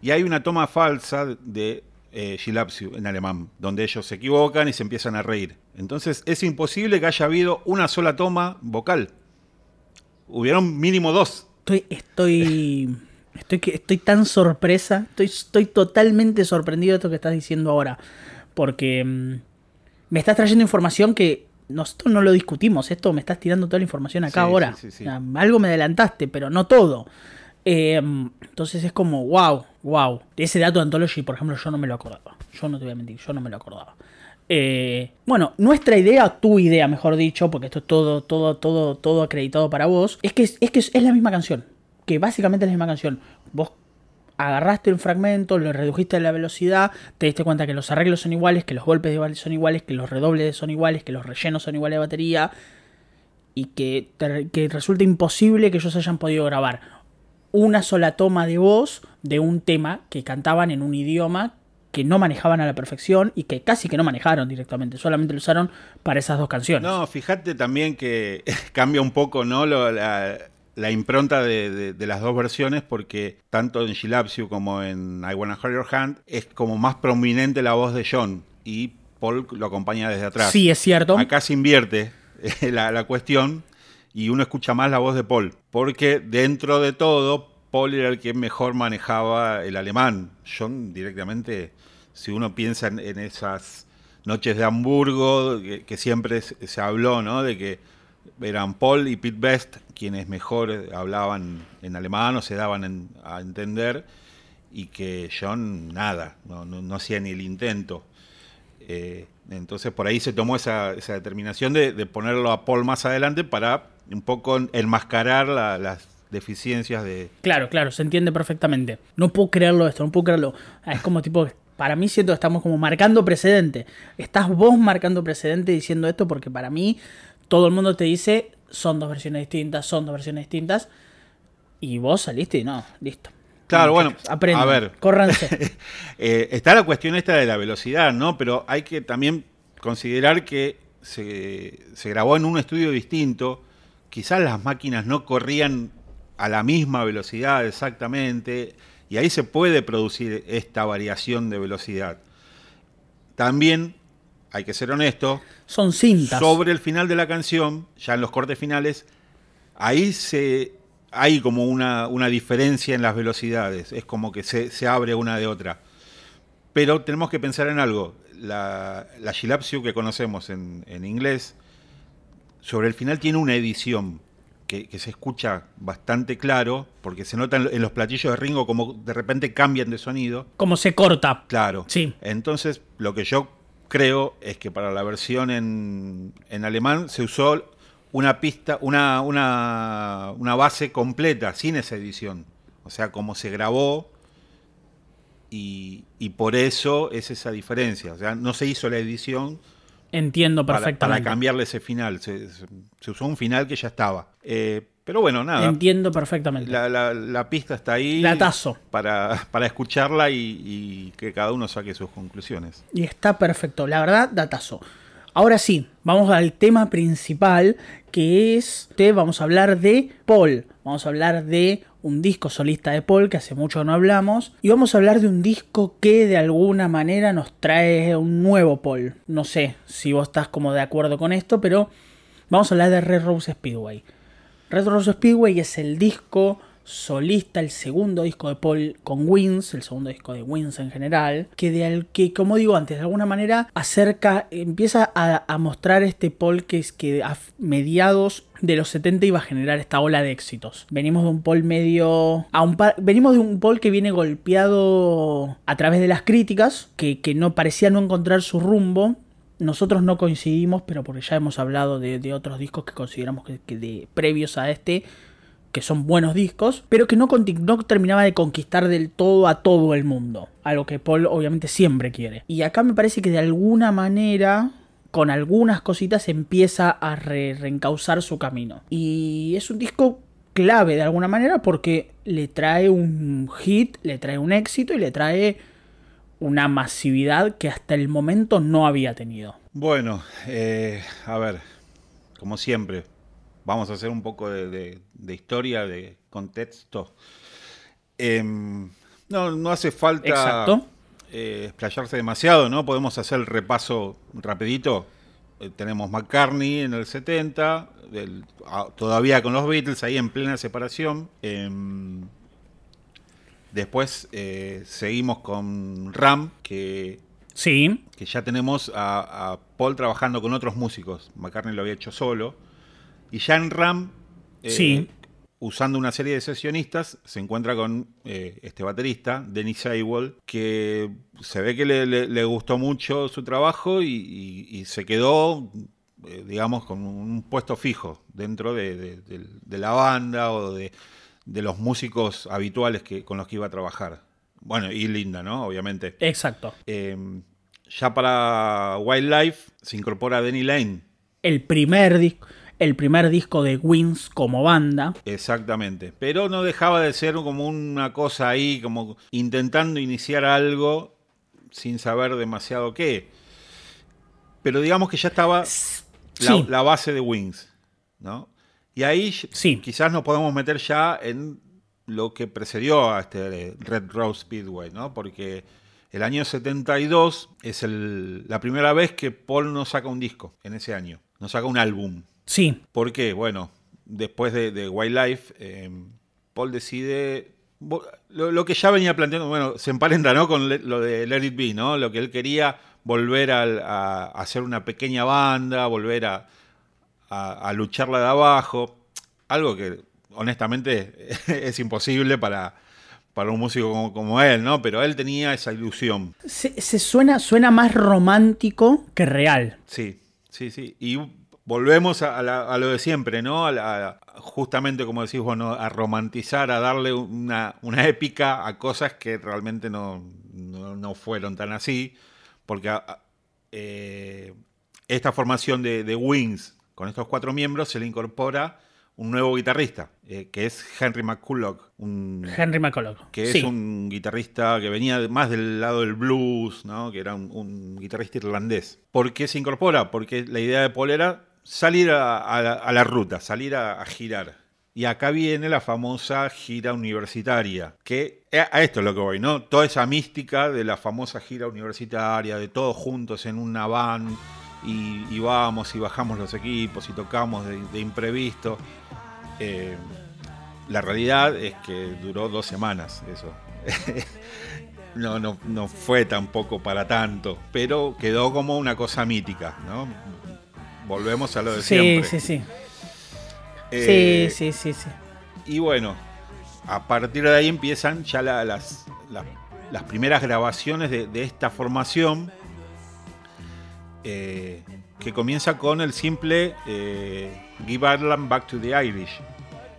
y hay una toma falsa de eh, en alemán, donde ellos se equivocan y se empiezan a reír. Entonces es imposible que haya habido una sola toma vocal. Hubieron mínimo dos. Estoy, estoy, estoy, estoy tan sorpresa, estoy, estoy totalmente sorprendido de esto que estás diciendo ahora, porque mm, me estás trayendo información que nosotros no lo discutimos, esto me estás tirando toda la información acá ahora. algo me adelantaste, pero no todo. Em, entonces es como, wow, wow. Ese dato de Anthology, por ejemplo, yo no me lo acordaba. Yo no te voy a mentir, yo no me lo acordaba. Eh, bueno, nuestra idea, tu idea, mejor dicho, porque esto es todo, todo, todo, todo acreditado para vos, es que es, que es, la misma canción. Que básicamente es la misma canción. Vos agarraste un fragmento, lo redujiste a la velocidad, te diste cuenta que los arreglos son iguales, que los golpes de son iguales, que los redobles son iguales, que los rellenos son iguales de batería y que, que resulta imposible que ellos hayan podido grabar una sola toma de voz de un tema que cantaban en un idioma que no manejaban a la perfección y que casi que no manejaron directamente, solamente lo usaron para esas dos canciones. No, fíjate también que cambia un poco ¿no? la, impronta de, las dos versiones porque tanto en Gilapsiu como en I Wanna Hold Your Hand es como más prominente la voz de John y Paul lo acompaña desde atrás. Sí, es cierto. Acá se invierte la, la cuestión y uno escucha más la voz de Paul, porque dentro de todo, Paul era el que mejor manejaba el alemán. John directamente, si uno piensa en, esas noches de Hamburgo, que, siempre se, habló, ¿no? De que eran Paul y Pete Best quienes mejor hablaban en alemán o se daban a entender, y que John nada, no, hacía ni el intento. Eh, entonces por ahí se tomó esa, determinación de, ponerlo a Paul más adelante para un poco enmascarar las deficiencias de... Claro, claro, se entiende perfectamente. No puedo creerlo esto, no puedo creerlo. Es como tipo, para mí siento que estamos como marcando precedente. Estás vos marcando precedente diciendo esto porque para mí todo el mundo te dice son dos versiones distintas, son dos versiones distintas. Y vos saliste y no, listo. Claro, bueno, a ver, córranse. Eh, está la cuestión esta de la velocidad, ¿no? Pero hay que también considerar que se, grabó en un estudio distinto. Quizás las máquinas no corrían a la misma velocidad exactamente, y ahí se puede producir esta variación de velocidad. también, hay que ser honesto, Son cintas. sobre el final de la canción, ya en los cortes finales, ahí se hay como una, una diferencia en las velocidades, es como que se, se abre una de otra. Pero tenemos que pensar en algo, la, la Gilapsio que conocemos en, en inglés, sobre el final tiene una edición que, que se escucha bastante claro, porque se nota en, en los platillos de Ringo como de repente cambian de sonido. Como se corta. Claro. Sí. Entonces, lo que yo creo es que para la versión en, en alemán se usó una pista, una, una, una base completa, sin esa edición. O sea, como se grabó y, y por eso es esa diferencia. O sea, no se hizo la edición Entiendo perfectamente. para cambiarle ese final. Se, usó un final que ya estaba. Eh, pero bueno, nada. Entiendo perfectamente. La, la- la pista está ahí Datazo. para, para escucharla y, y que cada uno saque sus conclusiones. Y está perfecto, la verdad, datazo. Ahora sí, vamos al tema principal, que es, vamos a hablar de Paul. Vamos a hablar de un disco solista de Paul, que hace mucho no hablamos. Y vamos a hablar de un disco que de alguna manera nos trae un nuevo Paul. No sé si vos estás como de acuerdo con esto, pero vamos a hablar de Red Rose Speedway. Red Rose Speedway es el disco solista, el segundo disco de Paul con Wins, el segundo disco de Wins en general, que de que, como digo antes, de alguna manera acerca, empieza a, mostrar este Paul que es que a mediados de los 70 iba a generar esta ola de éxitos. Venimos de un Paul medio. A un venimos de un Paul que viene golpeado a través de las críticas, que, que no parecía no encontrar su rumbo. Nosotros no coincidimos, pero porque ya hemos hablado de, de otros discos que consideramos que, que de previos a este, que son buenos discos, pero que no, no terminaba de conquistar del todo a todo el mundo. Algo que Paul obviamente siempre quiere. Y acá me parece que de alguna manera, con algunas cositas, empieza a re- reencauzar su camino. Y es un disco clave de alguna manera porque le trae un hit, le trae un éxito y le trae una masividad que hasta el momento no había tenido. Bueno, eh, a ver, como siempre, vamos a hacer un poco de, de- de historia, de contexto. Em, no, no hace falta Exacto. eh, explayarse demasiado, ¿no? Podemos hacer el repaso rapidito. Eh, tenemos McCartney en el 70, del- ah, todavía con los Beatles, ahí en plena separación. Em, después eh, seguimos con Ram, que Sí, que ya tenemos a, a Paul trabajando con otros músicos. McCartney lo había hecho solo. Y ya en Ram, eh, Sí. usando una serie de sesionistas, se encuentra con eh, este baterista, Dennis Seiwell, que se ve que le, le- le gustó mucho su trabajo y, y- y se quedó, eh, digamos, con un puesto fijo dentro de, de- de- de la banda o de, los músicos habituales que, con los que iba a trabajar. Bueno, y Linda, ¿no? Obviamente. exacto. Eh, ya para Wildlife se incorpora Denny Lane. El primer disco. El primer disco de Wins como banda. Exactamente. Pero no dejaba de ser como una cosa ahí, como intentando iniciar algo sin saber demasiado qué. Pero digamos que ya estaba la, base de Wings, ¿no? Y ahí Sí. quizás nos podemos meter ya en lo que precedió a este Red Rose Speedway, ¿no? Porque el año 72 es el- la primera vez que Paul no saca un disco en ese año, no saca un álbum. Sí, ¿Por qué? Bueno, después de, de Wildlife, eh, Paul decide. Lo, lo que ya venía planteando, bueno, se emparenta ¿no? con le- lo de Let It Be, ¿no? Lo que él quería, volver a, a hacer una pequeña banda, volver a, a, a lucharla de abajo. Algo que, honestamente, es imposible para, para un músico como, como él, ¿no? Pero él tenía esa ilusión. se, se suena, suena más romántico que real. Sí, sí, sí. Y volvemos a, a la- a lo de siempre, ¿no? A la- a- justamente como decís vos, ¿no? a romantizar, a darle una, una épica a cosas que realmente no, no, no fueron tan así. Porque eh, esta formación de, de Wings, con estos cuatro miembros, se le incorpora un nuevo guitarrista, eh, que es Henry McCulloch, un, Henry McCulloch. que sí. es un guitarrista que venía más del lado del blues, ¿no? que era un, un guitarrista irlandés. ¿Por qué se incorpora? Porque la idea de Paul era salir a, la, ruta, salir a, girar. Y acá viene la famosa gira universitaria, que a esto es lo que voy, ¿no? Toda esa mística de la famosa gira universitaria, de todos juntos en una van y, vamos y bajamos los equipos y tocamos de, imprevisto. Eh, la realidad es que duró dos semanas eso. no, no, no fue tampoco para tanto, pero quedó como una cosa mítica, ¿no? Volvemos a lo de siempre. Sí, sí, sí. Eh, sí, sí, sí, sí. Y bueno, a partir de ahí empiezan ya las, las, primeras grabaciones de, esta formación, eh, que comienza con el simple eh, Give Ireland Back to the Irish.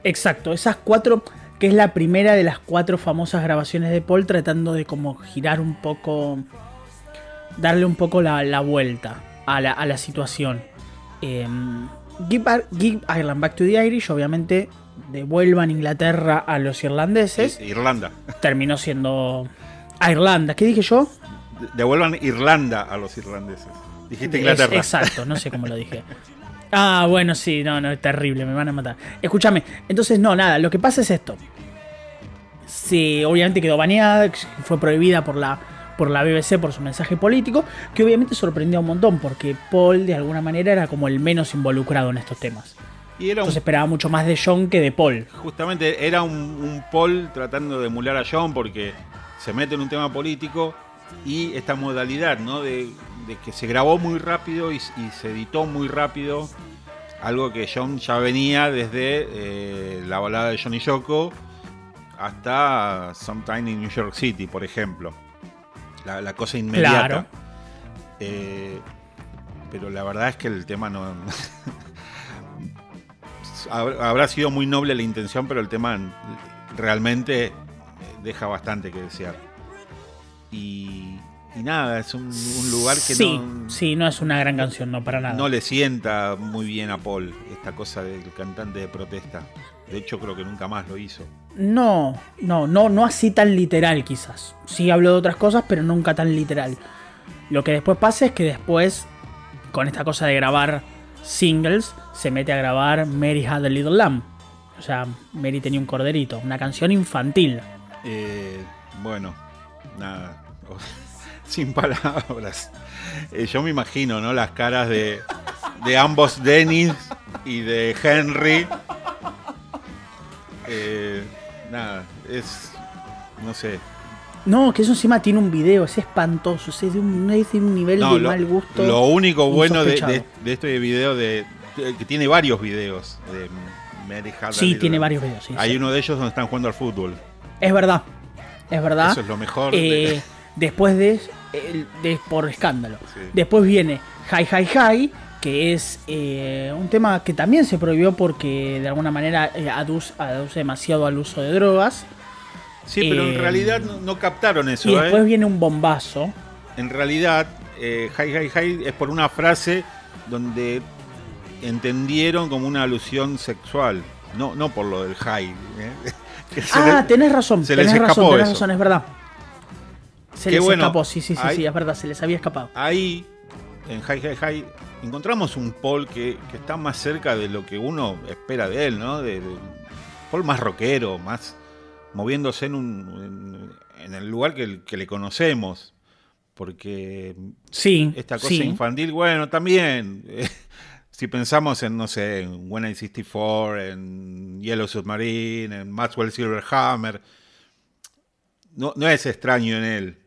Exacto, esas cuatro, que es la primera de las cuatro famosas grabaciones de Paul tratando de como girar un poco, darle un poco la, vuelta a la, a la situación. Em, Give, Ireland Back to the Irish, obviamente devuelvan Inglaterra a los irlandeses. Irlanda. Terminó siendo Irlanda. ¿Qué dije yo? Devuelvan Irlanda a los irlandeses. Dijiste Inglaterra. exacto, no sé cómo lo dije. Ah, bueno, sí, no, no, es terrible, me van a matar. Escúchame, entonces no, nada, lo que pasa es esto. Sí, obviamente quedó baneada, fue prohibida por la por la BBC por su mensaje político, que obviamente sorprendió un montón, porque Paul de alguna manera era como el menos involucrado en estos temas. Y era Entonces esperaba mucho más de John que de Paul. Justamente era un, Paul tratando de emular a John porque se mete en un tema político y esta modalidad, ¿no? De, que se grabó muy rápido y, se editó muy rápido. Algo que John ya venía desde eh, la balada de Johnny Yoko hasta Sometime in New York City, por ejemplo la, cosa inmediata. Eh, pero la verdad es que el tema no. habrá sido muy noble la intención, pero el tema realmente deja bastante que desear. Y, nada, es un, lugar que no. Sí, no es una gran canción, no para nada. No le sienta muy bien a Paul esta cosa del cantante de protesta. De hecho, creo que nunca más lo hizo. No, no, no, no así tan literal quizás. Sí hablo de otras cosas, pero nunca tan literal. Lo que después pasa es que después, con esta cosa de grabar singles, se mete a grabar Mary Had a Little Lamb. O sea, Mary tenía un corderito, una canción infantil. Eh, bueno, nada, sin palabras. Eh, yo me imagino, ¿no? Las caras de, de ambos Dennis y de Henry eh, nada, es. No sé. No, que eso encima tiene un video, es espantoso, es de un, nivel de mal gusto. Lo único bueno de, este video, de, que tiene varios videos de Mary Sí, tiene varios videos. Hay uno de ellos donde están jugando al fútbol. Es verdad, es verdad. Eso es lo mejor. Eh, después de, de, por escándalo. Después viene Hi Hi Hi, que es eh, un tema que también se prohibió porque de alguna manera eh, aduce, demasiado al uso de drogas. Sí, pero en eh, realidad no, captaron eso. Y después viene un bombazo. En realidad, hi, hi, hi es por una frase donde entendieron como una alusión sexual, no, no por lo del hi. ah, tenés razón, se tenés les razón, tenés razón, es verdad. Se les escapó, sí, sí, sí, sí, es verdad, se les había escapado. Ahí, en Hi Hi Hi, encontramos un Paul que, está más cerca de lo que uno espera de él, ¿no? De, Paul más rockero, más moviéndose en, un, en, el lugar que, le conocemos. Porque sí, esta cosa infantil, bueno, también. si pensamos en, no sé, en When I 64, en Yellow Submarine, en Maxwell Silverhammer, no, no es extraño en él.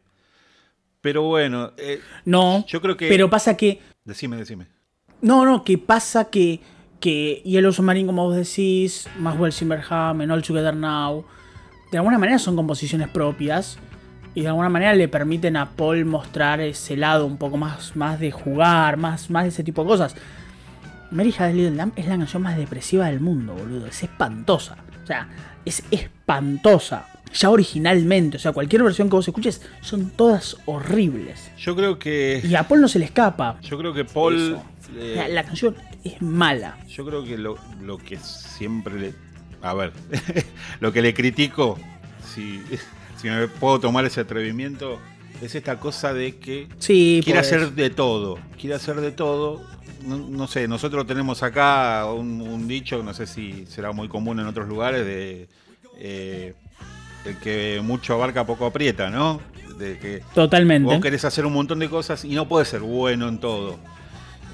Pero bueno, eh, no, yo creo que. Pero pasa que Decime, decime. No, no, que pasa que, que Yellow Submarine, como vos decís, Maxwell Simberham, All Together Now, de alguna manera son composiciones propias y de alguna manera le permiten a Paul mostrar ese lado un poco más, más de jugar, más, más de ese tipo de cosas. Mary Had Little Lamb es la canción más depresiva del mundo, boludo. Es espantosa. O sea, es espantosa ya originalmente. O sea, cualquier versión que vos escuches son todas horribles. Yo creo que. Y a Paul no se le escapa. Yo creo que Paul. la, canción es mala. Yo creo que lo, que siempre le. A ver, lo que le critico, si, si me puedo tomar ese atrevimiento, es esta cosa de que sí, quiere hacer de todo. Quiere hacer de todo. no, sé, nosotros tenemos acá un, dicho, no sé si será muy común en otros lugares, de eh, el que mucho abarca poco aprieta, ¿no? De que Totalmente. Vos querés hacer un montón de cosas y no puedes ser bueno en todo.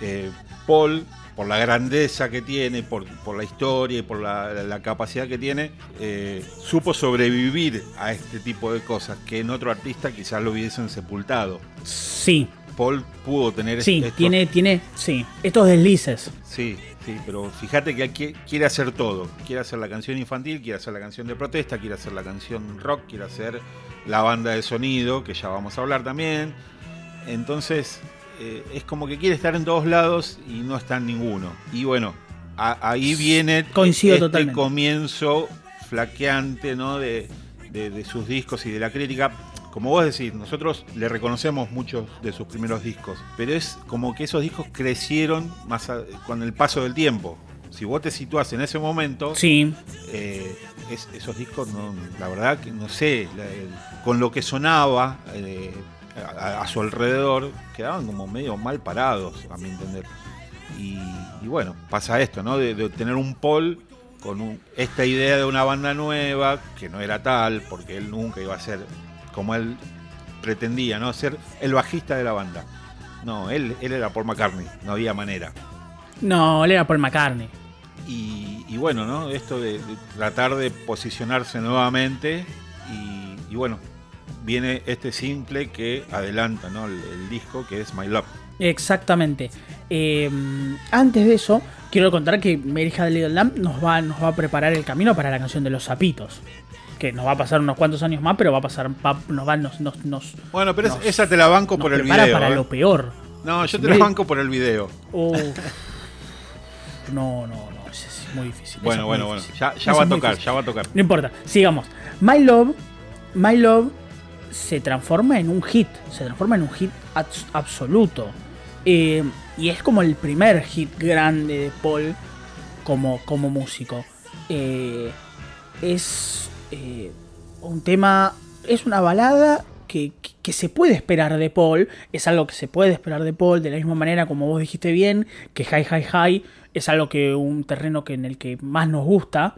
Eh, Paul, por la grandeza que tiene, por, la historia y por la, capacidad que tiene, eh, supo sobrevivir a este tipo de cosas que en otro artista quizás lo hubiesen sepultado. Sí. Paul pudo tener Sí, tiene, tiene, sí, estos deslices. Sí, sí, pero fíjate que quiere hacer todo. Quiere hacer la canción infantil, quiere hacer la canción de protesta, quiere hacer la canción rock, quiere hacer la banda de sonido, que ya vamos a hablar también. Entonces, eh, es como que quiere estar en todos lados y no está en ninguno. Y bueno, ahí viene Coincido este comienzo flaqueante ¿no? de, sus discos y de la crítica. Como vos decís, nosotros le reconocemos muchos de sus primeros discos, pero es como que esos discos crecieron más con el paso del tiempo. Si vos te situás en ese momento, sí. Eh, esos discos, no, la verdad que no sé, con lo que sonaba, eh, a, su alrededor quedaban como medio mal parados, a mi entender. Y, bueno, pasa esto, ¿no? De, tener un Paul con esta idea de una banda nueva, que no era tal, porque él nunca iba a ser como él pretendía, ¿no? Ser el bajista de la banda. No, él, él era Paul McCartney, no había manera. No, él era Paul McCartney. Y, bueno, ¿no? Esto de, tratar de posicionarse nuevamente y bueno, viene este simple que adelanta el, disco, que es My Love. Exactamente. Em, antes de eso, quiero contar que Mary Had Little Lamb nos va, nos va a preparar el camino para la canción de los zapitos. Que nos va a pasar unos cuantos años más, pero va a pasar. nos va, nos, nos, bueno, pero esa te la banco por el video. para ¿eh? lo peor. No, yo te la banco por el video. no, no, no. Es, muy difícil. Bueno, bueno, bueno. Ya, ya va a tocar, ya va a tocar. No importa, sigamos. My Love. My Love se transforma en un hit, se transforma en un hit absoluto. Eh, y es como el primer hit grande de Paul como, como músico. Eh, es eh, un tema, es una balada que, que, se puede esperar de Paul, es algo que se puede esperar de Paul, de la misma manera como vos dijiste bien, que High High High es algo que un terreno que en el que más nos gusta.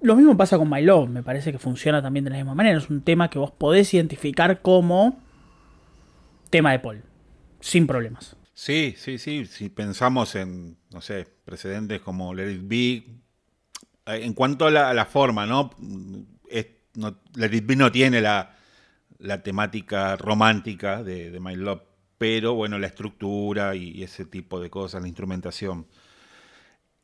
Lo mismo pasa con My Love, me parece que funciona también de la misma manera. Es un tema que vos podés identificar como tema de Paul, sin problemas. Sí, sí, sí. Si pensamos en, no sé, precedentes como Let It Be, eh, en cuanto a la, forma, ¿no? Let It Be no tiene la, temática romántica de, My Love, pero bueno, la estructura y ese tipo de cosas, la instrumentación.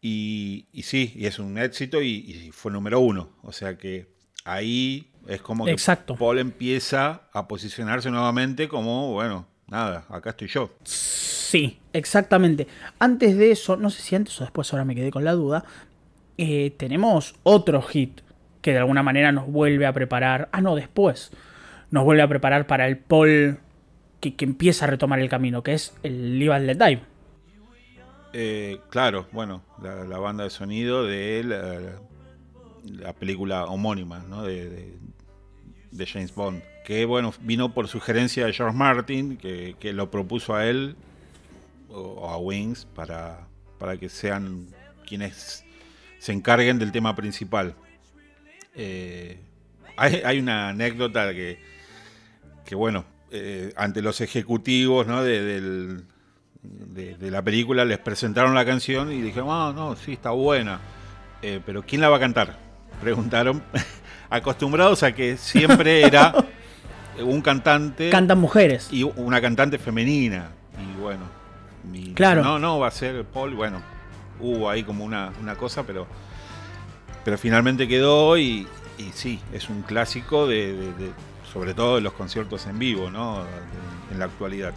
Y, sí, y es un éxito y, fue número uno. O sea que ahí es como que Paul empieza a posicionarse nuevamente como, bueno, nada, acá estoy yo. Sí, exactamente. Antes de eso, no sé si antes o después, ahora me quedé con la duda, eh, tenemos otro hit que de alguna manera nos vuelve a preparar. Ah, no, después. Nos vuelve a preparar para el Paul que, empieza a retomar el camino, que es el Live and Let Die. Eh, claro, bueno, la, banda de sonido de la, película homónima ¿no? de, James Bond, que bueno, vino por sugerencia de George Martin, que, lo propuso a él o, a Wings para, para que sean quienes se encarguen del tema principal. Eh, hay, una anécdota que, que bueno, eh, ante los ejecutivos ¿no? del, de, la película les presentaron la canción y dijeron, ah, no, sí, está buena. Eh, pero ¿quién la va a cantar? Preguntaron, acostumbrados a que siempre era un cantante. Cantan mujeres. Y una cantante femenina. Y bueno, claro. no, no, va a ser Paul. Bueno, hubo ahí como una, cosa, pero, pero finalmente quedó y, y sí, es un clásico de, sobre todo de los conciertos en vivo, ¿no? en la actualidad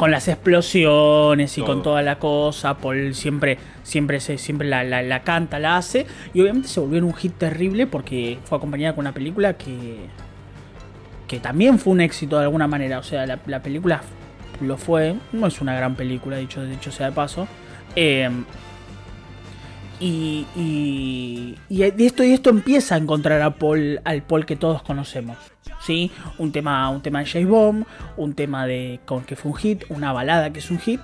con las explosiones y con toda la cosa. Paul siempre, siempre, se, siempre la, canta, la hace. Y obviamente se volvió en un hit terrible porque fue acompañada con una película que, que también fue un éxito de alguna manera. O sea, la, película lo fue. No es una gran película, dicho, dicho sea de paso. Em, y, y, y, esto, y esto empieza a encontrar a Paul, al Paul que todos conocemos. ¿sí? Un tema, un tema de Bond, un tema de con que fue un hit, una balada que es un hit.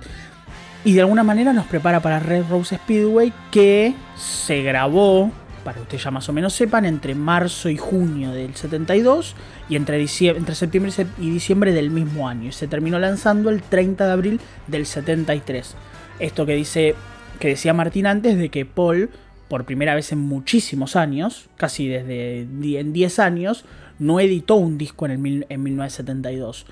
Y de alguna manera nos prepara para Red Rose Speedway que se grabó, para que ustedes ya más o menos sepan, entre marzo y junio del 72 y entre, entre septiembre y diciembre del mismo año. Y se terminó lanzando el 30 de abril del 73. Esto que dice que decía Martín antes de que Paul, por primera vez en muchísimos años, casi desde en 10 años, no editó un disco en, el, en 1972.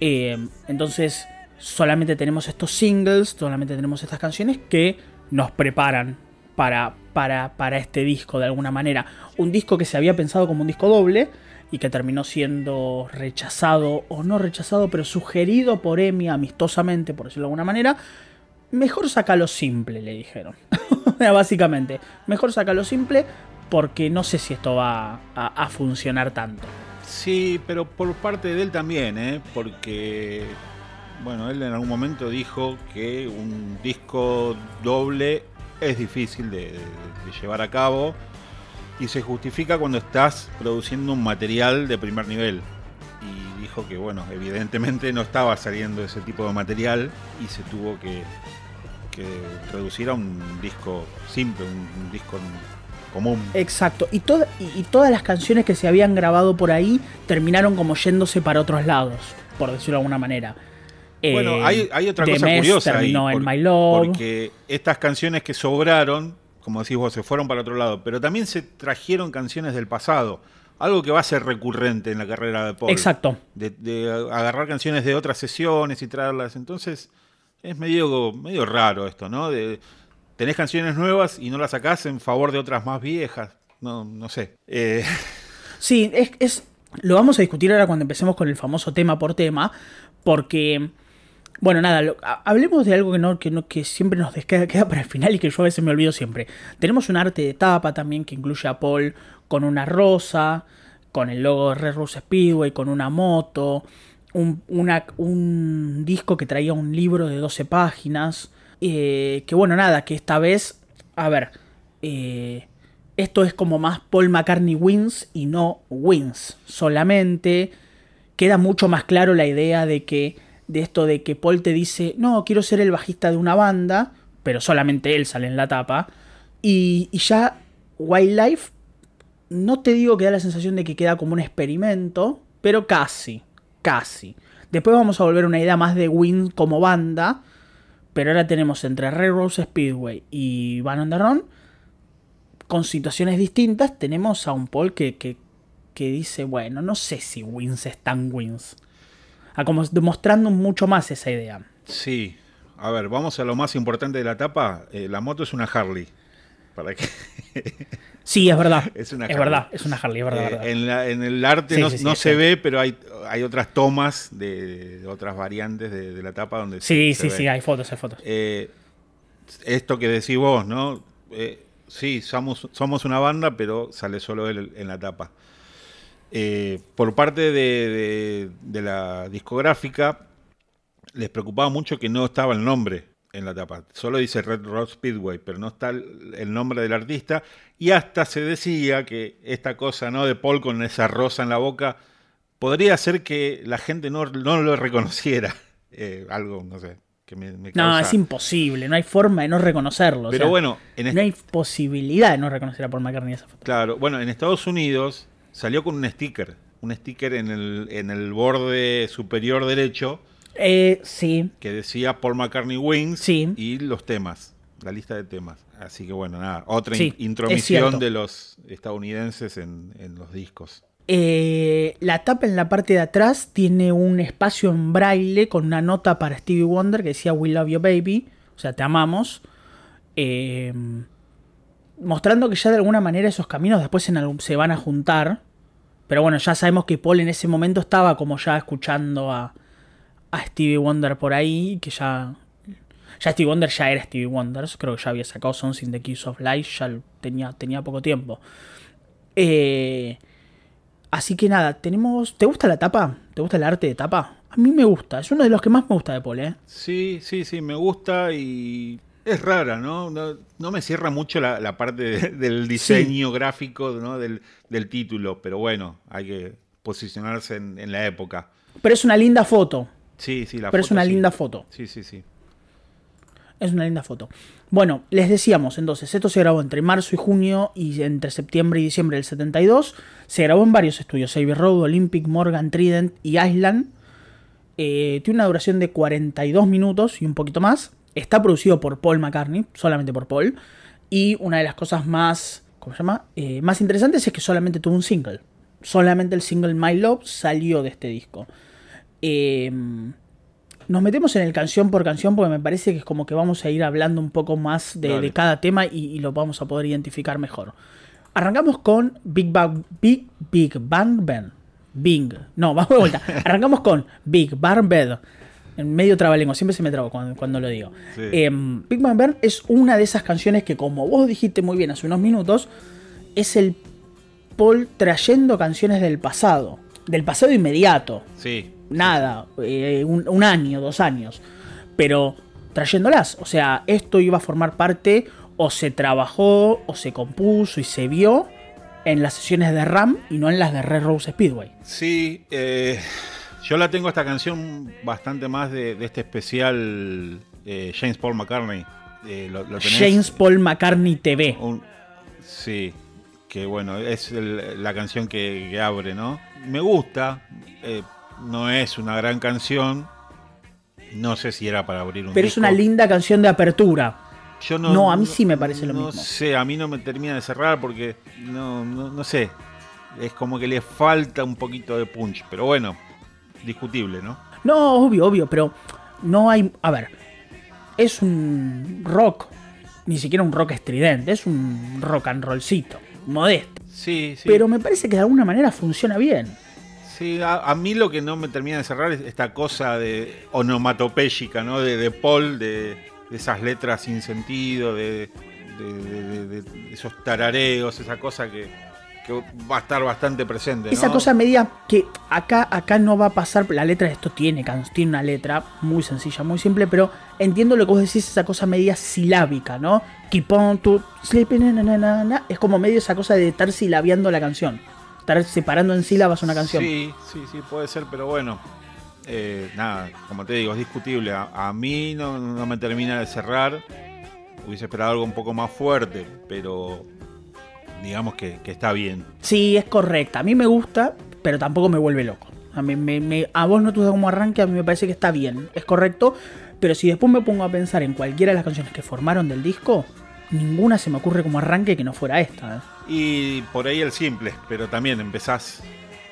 Eh, entonces, solamente tenemos estos singles, solamente tenemos estas canciones que nos preparan para, para, para este disco de alguna manera. Un disco que se había pensado como un disco doble y que terminó siendo rechazado, o no rechazado, pero sugerido por Emi amistosamente, por decirlo de alguna manera. Mejor sácalo simple, le dijeron. Básicamente, mejor sácalo simple porque no sé si esto va a, funcionar tanto. Sí, pero por parte de él también, ¿eh? porque bueno, él en algún momento dijo que un disco doble es difícil de, llevar a cabo y se justifica cuando estás produciendo un material de primer nivel. Y dijo que, bueno, evidentemente no estaba saliendo ese tipo de material y se tuvo que, reducir a un disco simple, un, disco común. Exacto, y, y, todas las canciones que se habían grabado por ahí terminaron como yéndose para otros lados, por decirlo de alguna manera. Bueno, hay, hay otra cosa curiosa ahí, porque estas canciones que sobraron, como decís vos, se fueron para otro lado, pero también se trajeron canciones del pasado. Algo que va a ser recurrente en la carrera de Paul. Exacto. De, agarrar canciones de otras sesiones y traerlas. Entonces, es medio, medio raro esto, ¿no? De, tenés canciones nuevas y no las sacás en favor de otras más viejas. No, no sé. Eh, sí, es, es, lo vamos a discutir ahora cuando empecemos con el famoso tema por tema, porque bueno, nada, hablemos de algo que, no, que, no, que siempre nos queda, queda para el final y que yo a veces me olvido siempre. Tenemos un arte de tapa también que incluye a Paul con una rosa, con el logo de Red Rose Speedway, con una moto, un, un disco que traía un libro de 12 páginas. Eh, que bueno, nada, que esta vez, a ver, eh, esto es como más Paul McCartney wins y no wins. Solamente queda mucho más claro la idea de que de esto de que Paul te dice, no, quiero ser el bajista de una banda, pero solamente él sale en la tapa. Y, ya Wildlife, no te digo que da la sensación de que queda como un experimento, pero casi, casi. Después vamos a volver a una idea más de Win como banda, pero ahora tenemos entre Rose Speedway y Van on the con situaciones distintas, tenemos a un Paul que, que, que dice, bueno, no sé si Wins están Wins como demostrando mucho más esa idea. Sí, a ver, vamos a lo más importante de la etapa. Eh, la moto es una Harley. ¿Para qué? sí, es verdad. Es, una es verdad, es una Harley, es verdad. Eh, en, el arte no, se ve, pero hay, hay otras tomas de, otras variantes de, la etapa donde Sí, sí, sí, hay fotos, hay fotos. Eh, esto que decís vos, ¿no? sí, somos, somos una banda, pero sale solo él en la tapa. Eh, por parte de, la discográfica, les preocupaba mucho que no estaba el nombre en la tapa. Solo dice Red Rock Speedway, pero no está el, nombre del artista. Y hasta se decía que esta cosa ¿no? de Paul con esa rosa en la boca podría hacer que la gente no, lo reconociera. Eh, algo, no sé. Que me, No, es imposible, no hay forma de no reconocerlo. Pero bueno, no hay posibilidad de no reconocer a Paul McCartney esa foto. Claro, bueno, en Estados Unidos Salió con un sticker, un sticker en el, en el borde superior derecho. Eh, sí. Que decía Paul McCartney Wings sí. y los temas, la lista de temas. Así que bueno, nada, otra intromisión de los estadounidenses en, los discos. Eh, la tapa en la parte de atrás tiene un espacio en braille con una nota para Stevie Wonder que decía We Love You Baby, o sea, te amamos. Eh, mostrando que ya de alguna manera esos caminos después se van a juntar. Pero bueno, ya sabemos que Paul en ese momento estaba como ya escuchando a, a Stevie Wonder por ahí, que ya... Ya Stevie Wonder ya era Stevie Wonder, creo que ya había sacado Songs in the Keys of Life, ya tenía, tenía poco tiempo. Eh, así que nada, tenemos... ¿Te gusta la tapa? ¿Te gusta el arte de tapa? A mí me gusta, es uno de los que más me gusta de Paul, ¿eh? Sí, sí, sí, me gusta y es rara, ¿no? No, me cierra mucho la, parte del diseño gráfico ¿no? del, título, pero bueno, hay que posicionarse en, la época. Pero es una linda foto. Sí, sí, la Pero es una linda foto. Sí, sí, sí. Es una linda foto. Bueno, les decíamos entonces, esto se grabó entre marzo y junio y entre septiembre y diciembre del 72. Se grabó en varios estudios, Road, Olympic, Morgan, Trident y Island. Eh, tiene una duración de 42 minutos y un poquito más. Está producido por Paul McCartney, solamente por Paul. Y una de las cosas más, ¿cómo se llama? Eh, más interesantes es que solamente tuvo un single. Solamente el single My Love salió de este disco. Eh, nos metemos en el canción por canción porque me parece que es como que vamos a ir hablando un poco más de, cada tema y, lo vamos a poder identificar mejor. Arrancamos con Big Bang, Big, Big Bang Band. Bing. No, vamos de vuelta. Arrancamos con Big Bang Bed. En medio trabalengo, siempre se me trabo cuando, lo digo. Em, Big Bang Band es una de esas canciones que, como vos dijiste muy bien hace unos minutos, es el Paul trayendo canciones del pasado. Del pasado inmediato. Sí nada, eh, un, año, dos años, pero trayéndolas. O sea, esto iba a formar parte, o se trabajó, o se compuso y se vio en las sesiones de RAM y no en las de Red Rose Speedway. Sí, eh, yo la tengo esta canción bastante más de, este especial eh, James Paul McCartney. James Paul McCartney TV. sí, que bueno, es la canción que, abre, ¿no? Me gusta no es una gran canción. No sé si era para abrir un Pero es una linda canción de apertura. Yo no, no, a mí sí me parece lo mismo. No sé, a mí no me termina de cerrar porque no, no, sé. Es como que le falta un poquito de punch. Pero bueno, discutible, ¿no? No, obvio, obvio, pero no hay. A ver, es un rock, ni siquiera un rock estridente, es un rock and rollcito, modesto. Sí, sí. Pero me parece que de alguna manera funciona bien. Sí, a, mí lo que no me termina de cerrar es esta cosa de onomatopéyica, ¿no? De, Paul, de, esas letras sin sentido, de, esos tarareos, esa cosa que, va a estar bastante presente. Esa cosa media que acá, acá no va a pasar, la letra de esto tiene, tiene una letra muy sencilla, muy simple, pero entiendo lo que vos decís, esa cosa media silábica, ¿no? Keep on to sleeping, es como medio esa cosa de estar silabiando la canción estar separando en sílabas una canción. Sí, sí, sí, puede ser, pero bueno. Eh, nada, como te digo, es discutible. A, mí no, me termina de cerrar. Hubiese esperado algo un poco más fuerte, pero digamos que, está bien. Sí, es correcta. A mí me gusta, pero tampoco me vuelve loco. A, mí, me, a vos no te como arranque, a mí me parece que está bien, es correcto. Pero si después me pongo a pensar en cualquiera de las canciones que formaron del disco, ninguna se me ocurre como arranque que no fuera esta. ¿eh? Y por ahí el simple, pero también empezás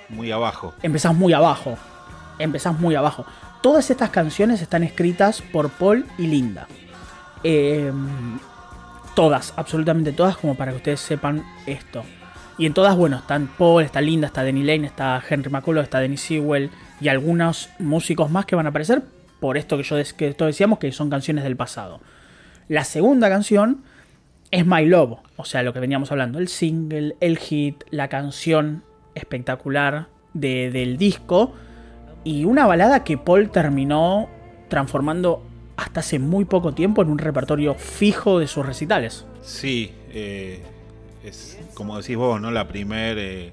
muy abajo. Empezás muy abajo. Empezás muy abajo. Todas estas canciones están escritas por Paul y Linda. Em, todas, absolutamente todas, como para que ustedes sepan esto. Y en todas, bueno, están Paul, está Linda, está Denny Lane, está Henry McCullough, está Denny Sewell y algunos músicos más que van a aparecer por esto que yo que decíamos que son canciones del pasado. La segunda canción es My Love, o sea, lo que veníamos hablando, el single, el hit, la canción espectacular del disco y una balada que Paul terminó transformando hasta hace muy poco tiempo en un repertorio fijo de sus recitales. Sí, eh, es como decís vos, ¿no? La primer, eh,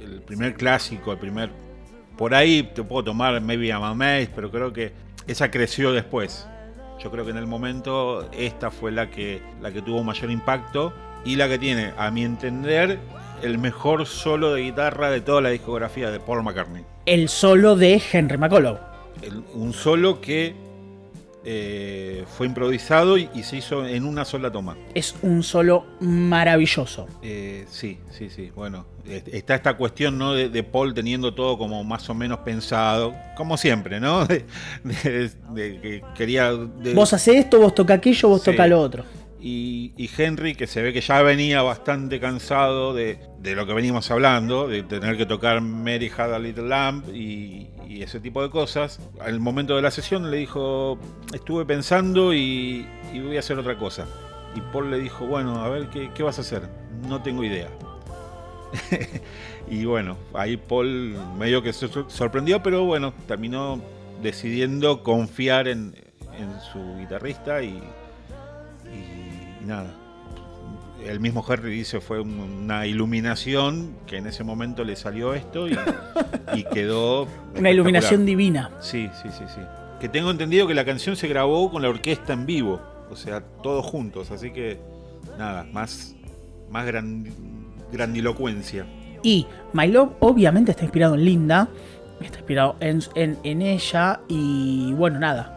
el primer clásico, el primer... Por ahí te puedo tomar Maybe I'm Amazed, pero creo que esa creció después. Yo creo que en el momento esta fue la que, la que tuvo mayor impacto y la que tiene, a mi entender, el mejor solo de guitarra de toda la discografía de Paul McCartney. El solo de Henry McCullough. un solo que eh, fue improvisado y, se hizo en una sola toma. Es un solo maravilloso. Eh, sí, sí, sí. Bueno, está esta cuestión ¿no? de, Paul teniendo todo como más o menos pensado, como siempre, ¿no? De, que quería. vos haces esto, vos toca aquello, vos toca lo otro. Y, Henry, que se ve que ya venía bastante cansado de, lo que venimos hablando, de tener que tocar Mary Had a Little Lamp y, ese tipo de cosas, al momento de la sesión le dijo, estuve pensando y, voy a hacer otra cosa. Y Paul le dijo, bueno, a ver, ¿qué, vas a hacer? No tengo idea. y bueno, ahí Paul medio que se sorprendió, pero bueno, terminó decidiendo confiar en su guitarrista y nada. El mismo Harry dice fue una iluminación que en ese momento le salió esto y, quedó. Una iluminación divina. Sí, sí, sí, sí. Que tengo entendido que la canción se grabó con la orquesta en vivo. o sea, todos juntos, así que nada, más, más grandilocuencia. Y My Love obviamente está inspirado en Linda, está inspirado en, en, ella y bueno, nada,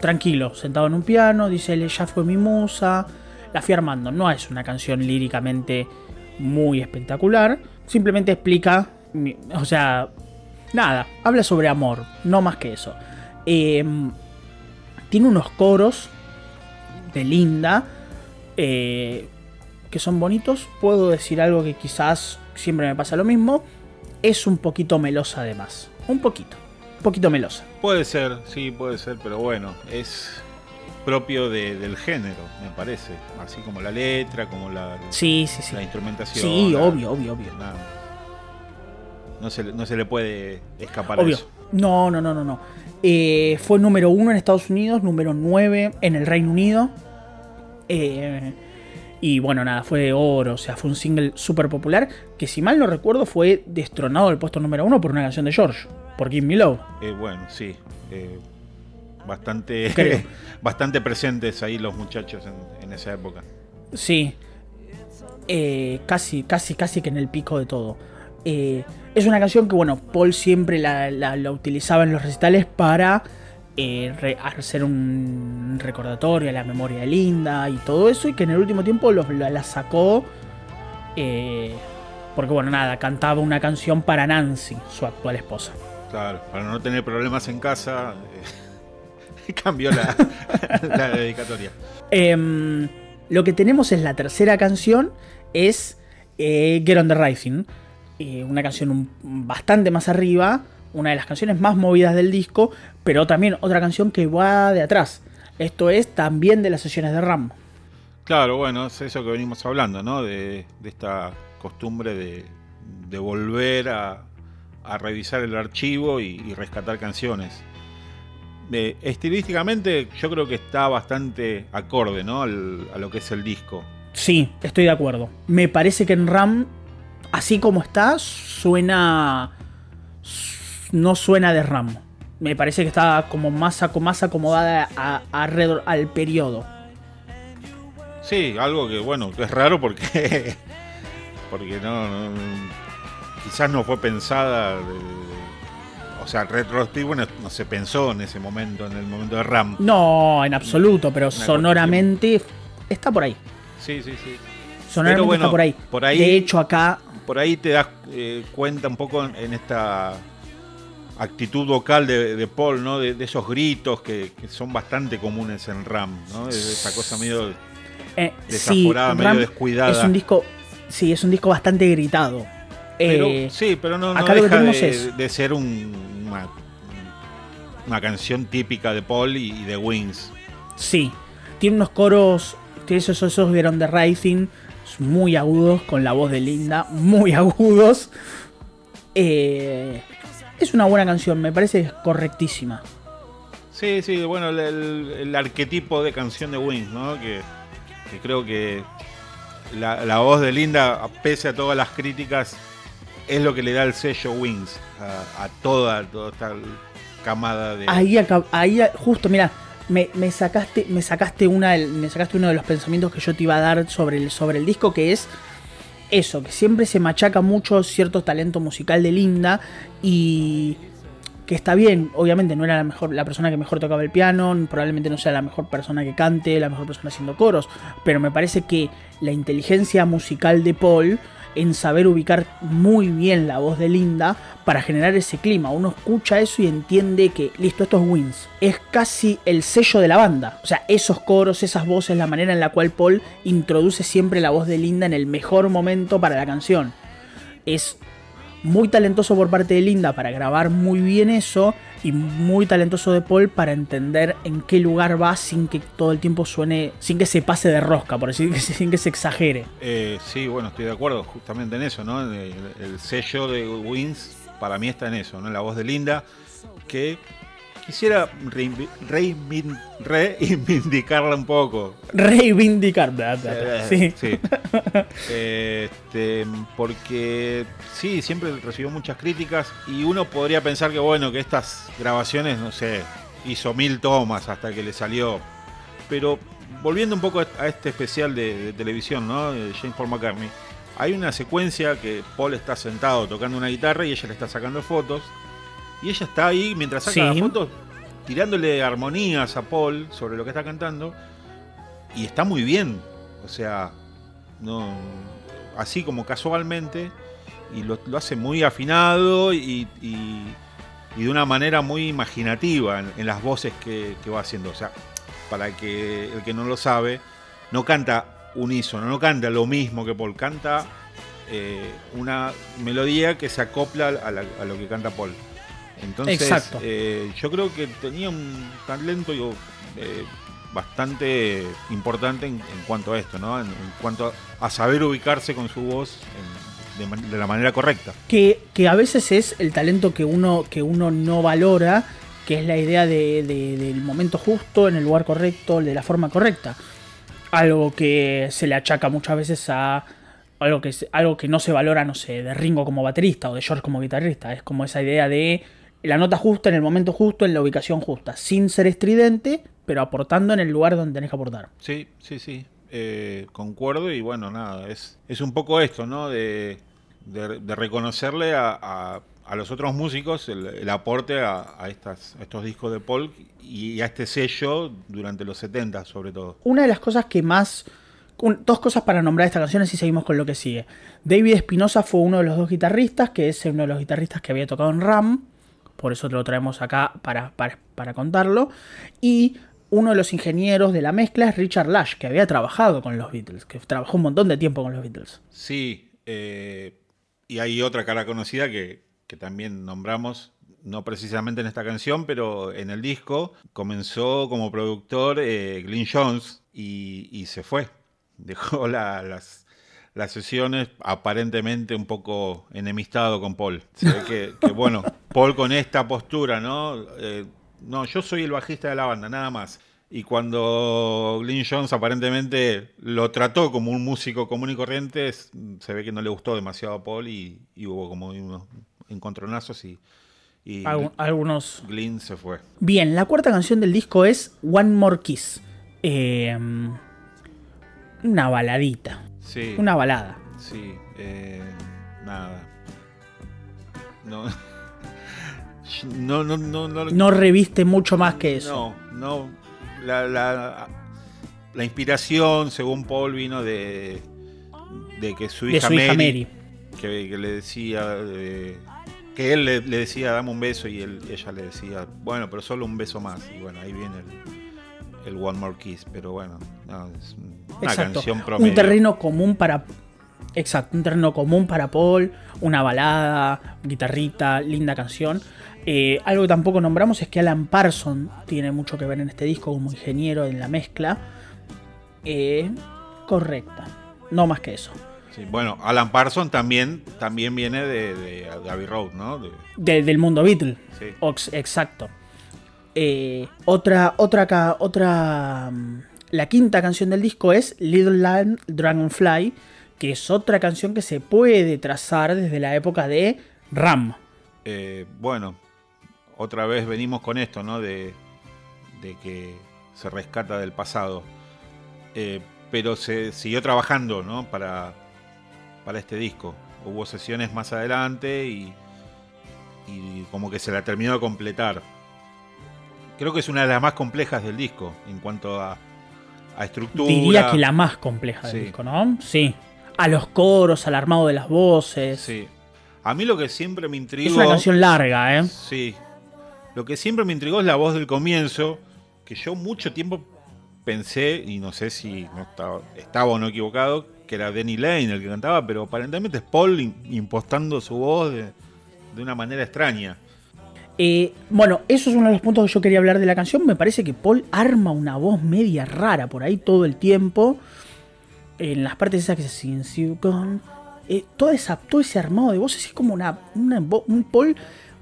tranquilo, sentado en un piano, dice, ella fue mi musa, la fui armando, no es una canción líricamente muy espectacular, simplemente explica, o sea, nada, habla sobre amor, no más que eso. Em, tiene unos coros de Linda eh, que son bonitos. Puedo decir algo que quizás siempre me pasa lo mismo. Es un poquito melosa además. Un poquito. Un poquito melosa. Puede ser, sí, puede ser, pero bueno, es propio del género, me parece. Así como la letra, como la, sí, sí, sí. la instrumentación. Sí, obvio, obvio, obvio. No, se, no se le puede escapar obvio. a eso. No, no, no, no, no. Eh, fue número uno en Estados Unidos, número 9 en el Reino Unido. Eh, y bueno, nada, fue de oro, o sea, fue un single súper popular que si mal no recuerdo fue destronado del puesto número uno por una canción de George, por Give Me Love. Eh, bueno, sí. Eh, bastante, bastante presentes ahí los muchachos en, esa época. Sí. Eh, casi, casi, casi que en el pico de todo. es una canción que, bueno, Paul siempre la utilizaba en los recitales para eh, hacer un recordatorio a la memoria de Linda y todo eso, y que en el último tiempo la, sacó eh, porque, bueno, nada, cantaba una canción para Nancy, su actual esposa. Claro, para no tener problemas en casa, eh, cambió la, dedicatoria. Em, lo que tenemos es la tercera canción, es Get on the Rising, una canción bastante más arriba una de las canciones más movidas del disco, pero también otra canción que va de atrás. Esto es también de las sesiones de Ram. Claro, bueno, es eso que venimos hablando, ¿no? De, esta costumbre de, volver a, revisar el archivo y, rescatar canciones. estilísticamente yo creo que está bastante acorde, ¿no? a lo que es el disco. Sí, estoy de acuerdo. Me parece que en RAM, así como está, suena no suena de Ram. Me parece que está como más, más acomodada alrededor al periodo. Sí, algo que bueno, es raro porque porque no, quizás no fue pensada o sea, retroactivo no, no, se pensó en ese momento, en el momento de Ram. No, en absoluto, pero sonoramente está por ahí. Sí, sí, sí. Sonoramente está por ahí. por ahí. De hecho, acá. Por ahí te das eh, cuenta un poco en esta actitud vocal de, Paul, ¿no? De, esos gritos que, son bastante comunes en Ram, ¿no? esa cosa medio eh, desaforada, medio descuidada. Es un disco, sí, es un disco bastante gritado. Eh, sí, pero no, deja de, ser una, canción típica de Paul y, de Wings. Sí, tiene unos coros, tiene esos, esos vieron de Rising, muy agudos, con la voz de Linda, muy agudos. Eh, es una buena canción, me parece correctísima. Sí, sí, bueno, el, arquetipo de canción de Wings, ¿no? Que, creo que la, voz de Linda, pese a todas las críticas, es lo que le da el sello Wings a, toda, toda esta camada de. Ahí, ahí justo, mira, me, sacaste, me sacaste una, me sacaste uno de los pensamientos que yo te iba a dar sobre el, sobre el disco, que es eso, que siempre se machaca mucho cierto talento musical de Linda y que está bien, obviamente no era la mejor la persona que mejor tocaba el piano, probablemente no sea la mejor persona que cante, la mejor persona haciendo coros, pero me parece que la inteligencia musical de Paul en saber ubicar muy bien la voz de Linda para generar ese clima. Uno escucha eso y entiende que, listo, esto es Wins. Es casi el sello de la banda. O sea, esos coros, esas voces, la manera en la cual Paul introduce siempre la voz de Linda en el mejor momento para la canción. Es muy talentoso por parte de Linda para grabar muy bien eso y muy talentoso de Paul para entender en qué lugar va sin que todo el tiempo suene, sin que se pase de rosca, por decir, sin que se exagere. Eh, sí, bueno, estoy de acuerdo justamente en eso, ¿no? El, sello de Wins para mí está en eso, ¿no? La voz de Linda, que quisiera reivindicarla un poco. Reivindicarla, sí. sí. Este, porque sí, siempre recibió muchas críticas y uno podría pensar que bueno, que estas grabaciones, no sé, hizo mil tomas hasta que le salió. Pero volviendo un poco a este especial de, televisión, ¿no? De James Paul McCartney. Hay una secuencia que Paul está sentado tocando una guitarra y ella le está sacando fotos. Y ella está ahí mientras saca las fotos tirándole armonías a Paul sobre lo que está cantando. Y está muy bien. O sea, no así como casualmente. Y lo, hace muy afinado y, de una manera muy imaginativa en, las voces que, que va haciendo. O sea, para que el que no lo sabe, no canta unísono, no canta lo mismo que Paul, canta eh, una melodía que se acopla a, lo que canta Paul. Entonces, eh, yo creo que tenía un talento eh, bastante importante en, cuanto a esto, ¿no? En, cuanto a, saber ubicarse con su voz de, la manera correcta. Que, que, a veces es el talento que uno, que uno no valora que es la idea de, del momento justo, en el lugar correcto, de la forma correcta. Algo que se le achaca muchas veces a algo que, algo que no se valora, no sé, de Ringo como baterista o de George como guitarrista. Es como esa idea de la nota justa en el momento justo, en la ubicación justa, sin ser estridente, pero aportando en el lugar donde tenés que aportar. Sí, sí, sí. Eh, concuerdo y bueno, nada, es, es un poco esto, ¿no? De, de, reconocerle a a los otros músicos el, aporte a, estas, estos discos de Paul y a este sello durante los 70 sobre todo. Una de las cosas que más... dos cosas para nombrar esta canción y seguimos con lo que sigue. David Espinosa fue uno de los dos guitarristas, que es uno de los guitarristas que había tocado en Ram, por eso te lo traemos acá para, para, contarlo. Y uno de los ingenieros de la mezcla es Richard Lash, que había trabajado con los Beatles, que trabajó un montón de tiempo con los Beatles. Sí, eh, y hay otra cara conocida que, que también nombramos, no precisamente en esta canción, pero en el disco, comenzó como productor eh, Glyn Jones y, se fue. Dejó las, las sesiones aparentemente un poco enemistado con Paul. Se ve que, bueno, Paul con esta postura, ¿no? Eh, no, yo soy el bajista de la banda, nada más. Y cuando Glyn Jones aparentemente lo trató como un músico común y corriente, se ve que no le gustó demasiado a Paul y, y hubo como unos encontronazos y, y algunos. Glyn se fue. Bien, la cuarta canción del disco es One More Kiss. Em, una baladita. Sí. Una balada. Sí, eh, nada. No. No, no, no, no, no. reviste mucho más que eso. No, no. La, la, la inspiración, según Paul, vino de, de que su hija, Mary, Que, le decía. Eh, que él le, decía dame un beso y él, ella le decía bueno pero solo un beso más y bueno ahí viene el, One More Kiss pero bueno es una canción promedio. un terreno común para exacto un terreno común para Paul una balada guitarrita linda canción eh, algo que tampoco nombramos es que Alan Parson tiene mucho que ver en este disco como ingeniero en la mezcla eh, correcta no más que eso bueno, Alan Parsons también, también viene de, de, Road, ¿no? del mundo Beatle. Sí. exacto. Eh, otra, otra, otra. Mm, la quinta canción del disco es Little Land Dragonfly, que es otra canción que se puede trazar desde la época de Ram. Eh, bueno, otra vez venimos con esto, ¿no? De, de que se rescata del pasado. Eh, pero se siguió trabajando, ¿no? Para, para este disco. Hubo sesiones más adelante y, como que se la terminó de completar. Creo que es una de las más complejas del disco en cuanto a, a estructura. Diría que la más compleja del disco, ¿no? Sí. A los coros, al armado de las voces. Sí. A mí lo que siempre me intrigó. Es una canción larga, ¿eh? Sí. Lo que siempre me intrigó es la voz del comienzo, que yo mucho tiempo pensé, y no sé si no estaba, o no equivocado, que era Denny Lane el que cantaba, pero aparentemente es Paul impostando su voz de, una manera extraña. Eh, bueno, eso es uno de los puntos que yo quería hablar de la canción. Me parece que Paul arma una voz media rara por ahí todo el tiempo. En las partes esas que se Gone. Eh, todo, todo ese armado de voces es como una, un Paul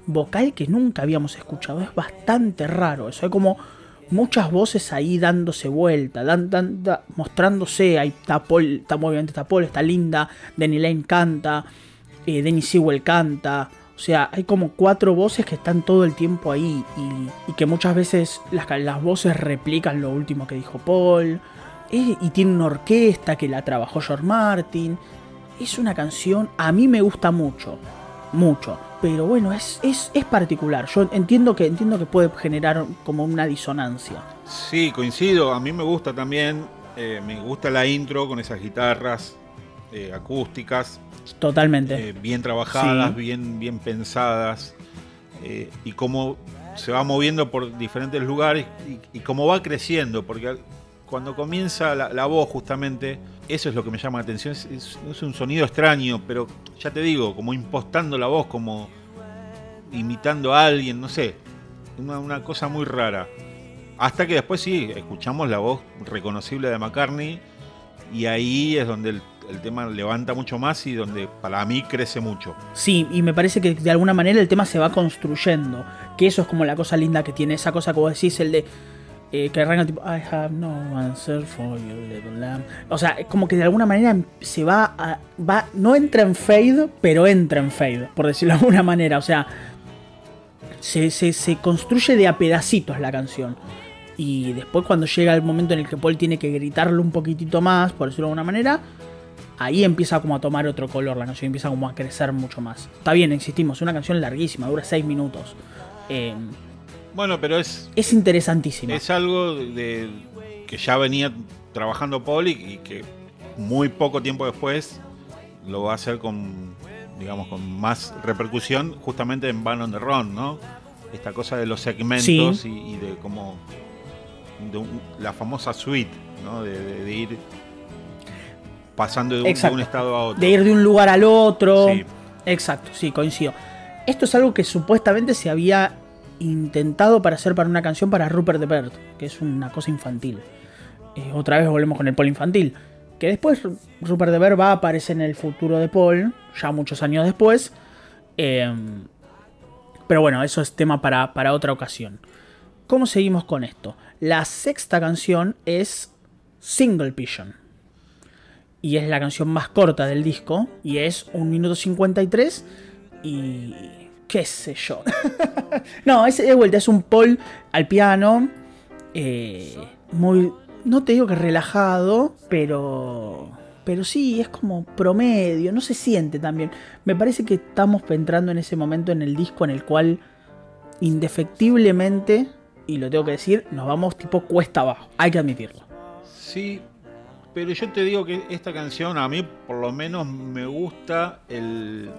vocal que nunca habíamos escuchado. Es bastante raro. Eso es como muchas voces ahí dándose vuelta, dan, mostrándose. Ahí está Paul, está, obviamente está Paul, está Linda, Danny Lane canta, eh, Denny Sewell canta. O sea, hay como cuatro voces que están todo el tiempo ahí y, que muchas veces las, las, voces replican lo último que dijo Paul. y tiene una orquesta que la trabajó George Martin. Es una canción, a mí me gusta mucho, mucho. Pero bueno, es, es, es particular. Yo entiendo que, entiendo que puede generar como una disonancia. Sí, coincido. A mí me gusta también. Eh, me gusta la intro con esas guitarras eh, acústicas. Totalmente. Eh, bien trabajadas, bien, bien pensadas. y cómo se va moviendo por diferentes lugares y, cómo va creciendo. Porque cuando comienza la, voz, justamente, eso es lo que me llama la atención. Es, un sonido extraño, pero ya te digo, como impostando la voz, como imitando a alguien, no sé. una cosa muy rara. Hasta que después sí, escuchamos la voz reconocible de McCartney y ahí es donde el, tema levanta mucho más y donde para mí crece mucho. Sí, y me parece que de alguna manera el tema se va construyendo, que eso es como la cosa linda que tiene, esa cosa como decís, el de... Eh, que arranca tipo I have no answer for you lamb. O sea, como que de alguna manera se va a, va no entra en fade, pero entra en fade, por decirlo de alguna manera, o sea, se, se, se construye de a pedacitos la canción. Y después cuando llega el momento en el que Paul tiene que gritarlo un poquitito más, por decirlo de alguna manera, ahí empieza como a tomar otro color la canción, empieza como a crecer mucho más. Está bien, existimos, es una canción larguísima, dura 6 minutos. Em, bueno, pero es... Es interesantísimo. Es algo de, que ya venía trabajando Paul y, que muy poco tiempo después lo va a hacer con, digamos, con más repercusión justamente en Van on the Run, ¿no? Esta cosa de los segmentos y, y, de cómo la famosa suite, ¿no? de, ir pasando de un, estado a otro. De ir de un lugar al otro. Exacto, sí, coincido. Esto es algo que supuestamente se había intentado para hacer para una canción para Rupert de Bird, que es una cosa infantil. Eh, otra vez volvemos con el Paul infantil. Que después Rupert de va a aparecer en el futuro de Paul, ya muchos años después. Em, pero bueno, eso es tema para, para otra ocasión. ¿Cómo seguimos con esto? La sexta canción es Single Pigeon. Y es la canción más corta del disco. Y es un minuto 53. Y. qué sé yo. no, es de vuelta, es un Paul al piano. Eh, muy. No te digo que relajado, pero. Pero sí, es como promedio, no se siente también. Me parece que estamos entrando en ese momento en el disco en el cual indefectiblemente y lo tengo que decir, nos vamos tipo cuesta abajo, hay que admitirlo. Sí, pero yo te digo que esta canción a mí por lo menos me gusta el,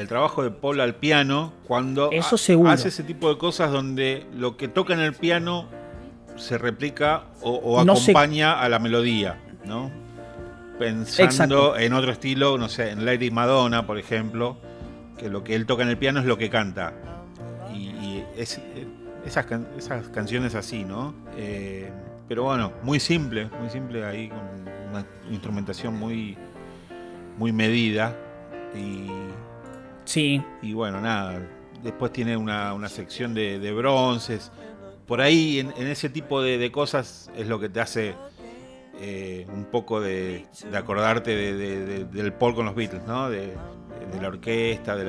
el trabajo de Paul al piano cuando Eso hace ese tipo de cosas donde lo que toca en el piano se replica o, acompaña a la melodía, ¿no? Pensando en otro estilo, no sé, en Lady Madonna, por ejemplo, que lo que él toca en el piano es lo que canta. Y, y es, esas, esas canciones así, ¿no? Eh, pero bueno, muy simple, muy simple ahí, con una instrumentación muy, muy medida. Y, sí. Y bueno, nada. Después tiene una, sección de, bronces. Por ahí, en, ese tipo de, cosas, es lo que te hace eh, un poco de, acordarte del Paul con los Beatles, ¿no? De, la orquesta, de,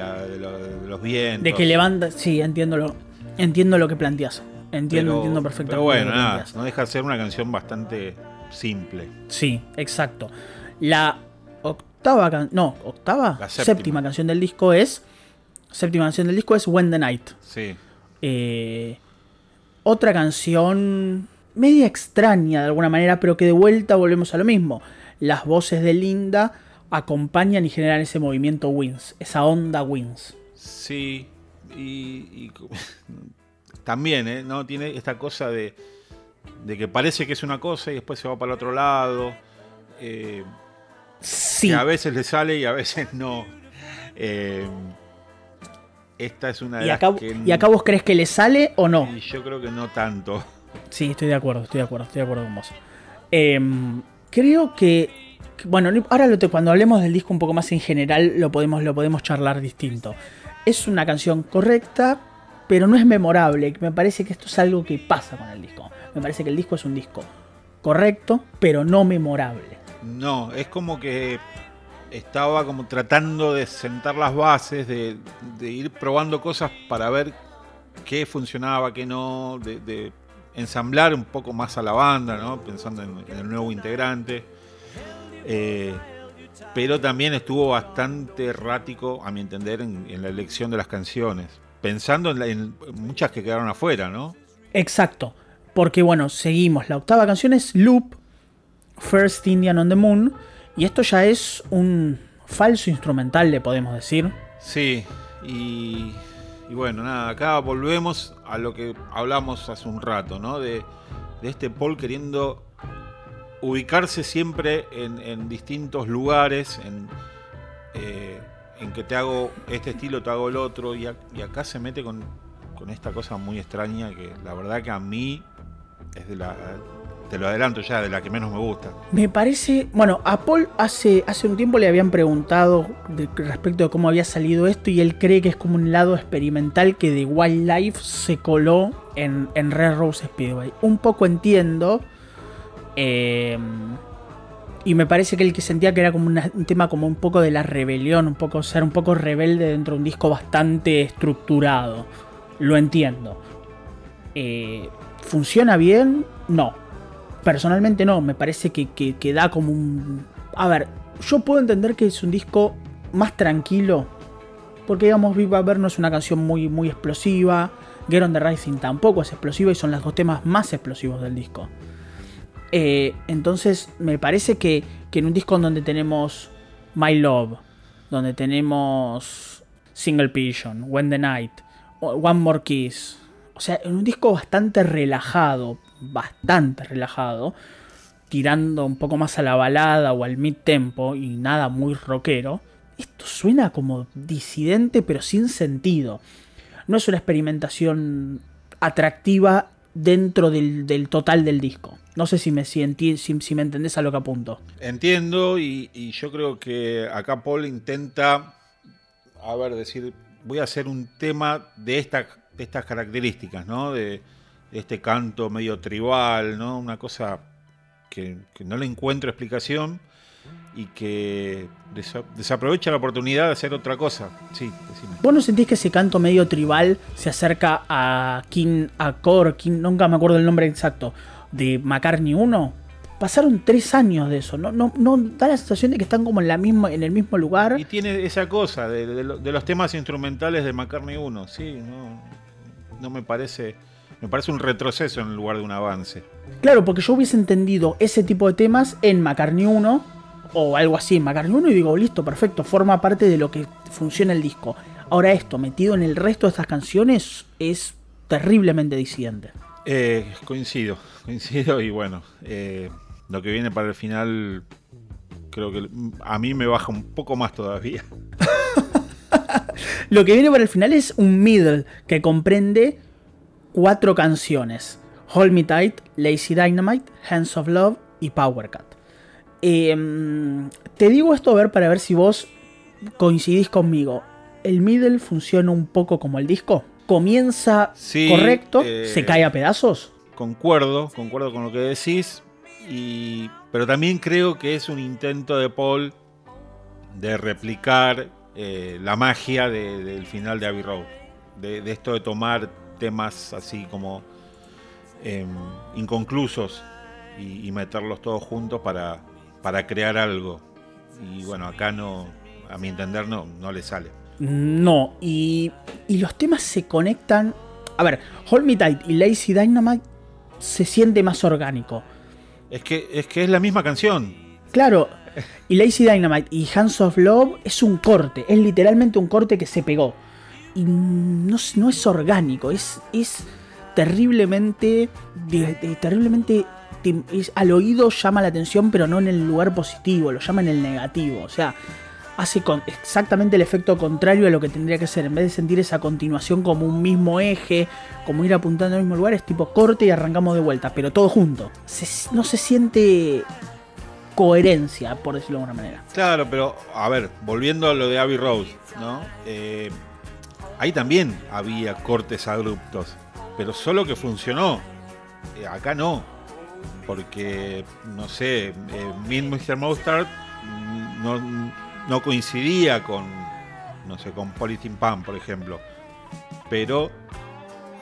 los vientos. De que levanta, sí, entiendo lo, Entiendo lo que planteas. Entiendo, entiendo perfectamente. Pero bueno, nada, no deja de ser una canción bastante simple. Sí, exacto. La octava canción. No, octava. La séptima. canción del disco es. Séptima canción del disco es When the Night. Sí. Eh, otra canción media extraña de alguna manera, pero que de vuelta volvemos a lo mismo. Las voces de Linda acompañan y generan ese movimiento Wins, esa onda Wins. Sí, y, también, ¿eh? ¿no? Tiene esta cosa de, que parece que es una cosa y después se va para el otro lado. Eh, sí. a veces le sale y a veces no. Eh, esta es una de ¿Y las que... ¿Y acá vos crees que le sale o no? yo creo que no tanto. Sí, estoy de acuerdo, estoy de acuerdo, estoy de acuerdo con vos. Em, creo que, bueno, ahora lo cuando hablemos del disco un poco más en general lo podemos, lo podemos charlar distinto es una canción correcta, pero no es memorable. Me parece que esto es algo que pasa con el disco. Me parece que el disco es un disco correcto, pero no memorable. No, es como que estaba como tratando de sentar las bases, de, ir probando cosas para ver qué funcionaba, qué no, de, ensamblar un poco más a la banda, ¿no? pensando en, el nuevo integrante. Eh, pero también estuvo bastante errático, a mi entender, en, la elección de las canciones, pensando en, muchas que quedaron afuera, ¿no? Exacto, porque bueno, seguimos. La octava canción es Loop, First Indian on the Moon, y esto ya es un falso instrumental, le podemos decir. Sí, y, bueno, nada, acá volvemos a lo que hablamos hace un rato, ¿no? De, este Paul queriendo ubicarse siempre en, distintos lugares, eh, en, que te hago este estilo, te hago el otro, y, acá se mete con, con esta cosa muy extraña que la verdad que a mí es de la te lo adelanto ya, de la que menos me gusta. Me parece, bueno, a Paul hace, hace un tiempo le habían preguntado respecto de cómo había salido esto y él cree que es como un lado experimental que de Wildlife se coló en, en Red Rose Speedway. Un poco entiendo. Em, y me parece que el que sentía que era como un tema como un poco de la rebelión, un poco ser un poco rebelde dentro de un disco bastante estructurado. Lo entiendo. Eh, ¿Funciona bien? No personalmente no, me parece que, que, da como un... A ver, yo puedo entender que es un disco más tranquilo, porque digamos Viva Ver no es una canción muy, muy explosiva, Get on the Rising tampoco es explosiva y son los dos temas más explosivos del disco. Eh, entonces me parece que, que en un disco donde tenemos My Love, donde tenemos Single Pigeon, When the Night, One More Kiss, o sea, en un disco bastante relajado, bastante relajado, tirando un poco más a la balada o al mid tempo y nada muy rockero, esto suena como disidente pero sin sentido. No es una experimentación atractiva dentro del, total del disco. No sé si me, si, me entendés a lo que apunto. Entiendo y, yo creo que acá Paul intenta, a ver, decir, voy a hacer un tema de, de estas características, ¿no? De, este canto medio tribal, ¿no? Una cosa que, no le encuentro explicación y que desaprovecha la oportunidad de hacer otra cosa. Sí, ¿Vos no sentís que ese canto medio tribal se acerca a King Acor, King, nunca me acuerdo el nombre exacto, de McCartney 1? Pasaron tres años de eso, ¿no? No, no da la sensación de que están como en, la misma, en el mismo lugar. Y tiene esa cosa de, de los temas instrumentales de McCartney 1, sí, no, no me parece me parece un retroceso en lugar de un avance. Claro, porque yo hubiese entendido ese tipo de temas en McCartney 1 o algo así en McCartney 1 y digo, listo, perfecto, forma parte de lo que funciona el disco. Ahora esto, metido en el resto de estas canciones, es terriblemente disidente. Eh, coincido, coincido y bueno, eh, lo que viene para el final creo que a mí me baja un poco más todavía. lo que viene para el final es un middle que comprende cuatro canciones. Hold Me Tight, Lazy Dynamite, Hands of Love y Power Cut. Em, te digo esto a ver para ver si vos coincidís conmigo. ¿El middle funciona un poco como el disco? ¿Comienza correcto? Eh, ¿Se cae a pedazos? Concuerdo, concuerdo con lo que decís. Y, pero también creo que es un intento de Paul de replicar eh, la magia del final de Abbey Road. de, esto de tomar temas así como em, inconclusos y, meterlos todos juntos para, para crear algo. Y bueno, acá no, a mi entender, no, no le sale. No, y, y los temas se conectan. A ver, Hold Me Tight y Lazy Dynamite se siente más orgánico. Es que, es que es la misma canción. Claro, y Lazy Dynamite y Hands of Love es un corte, es literalmente un corte que se pegó y no, es orgánico, es, es terriblemente, terriblemente, al oído llama la atención, pero no en el lugar positivo, lo llama en el negativo, o sea, hace exactamente el efecto contrario a lo que tendría que ser, en vez de sentir esa continuación como un mismo eje, como ir apuntando al mismo lugar, es tipo corte y arrancamos de vuelta, pero todo junto, no se siente coherencia, por decirlo de alguna manera. Claro, pero a ver, volviendo a lo de Abbey Road, ¿no? Eh, ahí también había cortes abruptos, pero solo que funcionó. Eh, acá no, porque, no sé, eh, Mr. Mustard no, no, coincidía con, no sé, con Polythene Pan, por ejemplo. Pero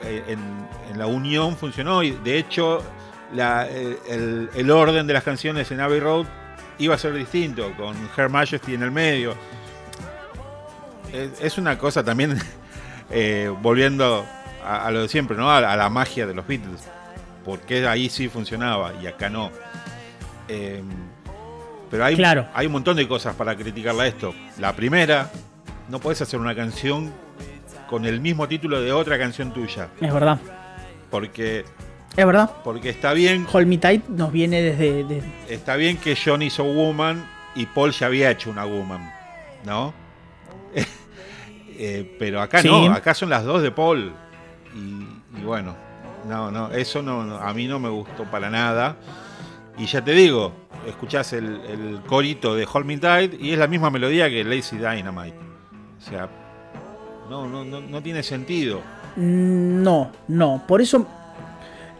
eh, en, la unión funcionó y de hecho el, orden de las canciones en Abbey Road iba a ser distinto, con Her Majesty en el medio. Es, una cosa también, eh, volviendo a, lo de siempre, ¿no? A, la magia de los Beatles. Porque ahí sí funcionaba y acá no. Em, pero hay, hay un montón de cosas para criticarla a esto. La primera, no puedes hacer una canción con el mismo título de otra canción tuya. Es verdad. Porque. Es verdad. Porque está bien. Hold Me Tight nos viene desde. Está bien que John hizo Woman y Paul ya había hecho una Woman. ¿No? Eh, pero acá no, acá son las dos de Paul. Y, bueno, no, no, eso no, a mí no me gustó para nada. Y ya te digo, escuchás el, el corito de Hold Me Tight y es la misma melodía que Lazy Dynamite. O sea, no, no, no, tiene sentido. No, no. Por eso,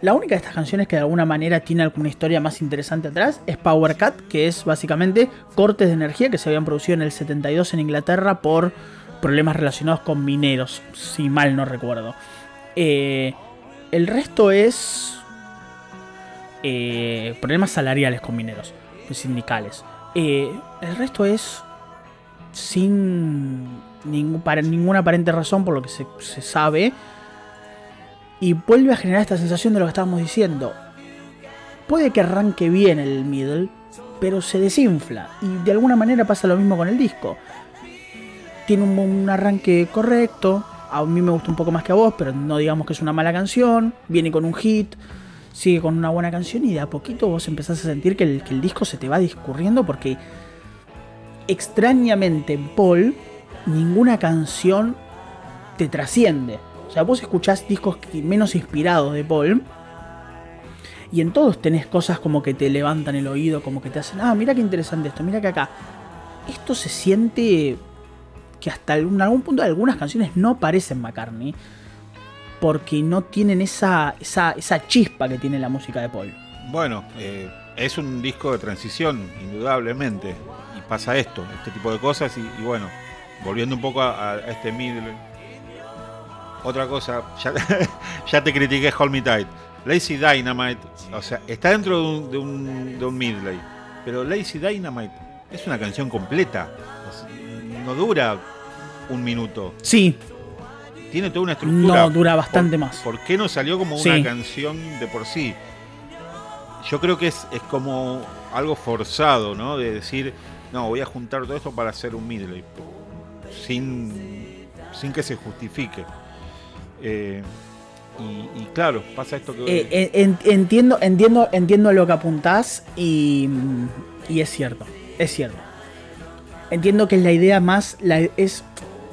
la única de estas canciones que de alguna manera tiene alguna historia más interesante atrás es Power Cut, que es básicamente cortes de energía que se habían producido en el 72 en Inglaterra por problemas relacionados con mineros, si mal no recuerdo. Eh, el resto es eh, problemas salariales con mineros, sindicales. Eh, el resto es sin para ninguna aparente razón, por lo que se, sabe. Y vuelve a generar esta sensación de lo que estábamos diciendo. Puede que arranque bien el middle, pero se desinfla. Y de alguna manera pasa lo mismo con el disco. Tiene un, arranque correcto. A mí me gusta un poco más que a vos, pero no digamos que es una mala canción. Viene con un hit sigue con una buena canción y de a poquito vos empezás a sentir que el, que el, disco se te va discurriendo porque extrañamente Paul ninguna canción te trasciende. O sea, vos escuchás discos menos inspirados de Paul. Y en todos tenés cosas como que te levantan el oído, como que te hacen, ah, mira qué interesante esto, mira que acá. Esto se siente que hasta algún punto algunas canciones no parecen McCartney. Porque no tienen esa, esa, chispa que tiene la música de Paul. Bueno, eh, es un disco de transición, indudablemente. Y pasa esto, este tipo de cosas. y bueno, volviendo un poco a, este middle. Otra cosa, ya, te critiqué Hold Me Tight. Lazy Dynamite, o sea, está dentro de un, de un, midley, pero Lazy Dynamite es una canción completa. No dura un minuto. Sí. Tiene toda una estructura. No, dura bastante más. ¿Por qué no salió como una canción de por sí? Yo creo que es, es como algo forzado, ¿no? De decir, no, voy a juntar todo esto para hacer un midley sin, sin que se justifique. Eh, y, claro, pasa esto que... Eh, entiendo, entiendo, entiendo lo que apuntás y, y, es cierto, es cierto. Entiendo que es la idea más, la, es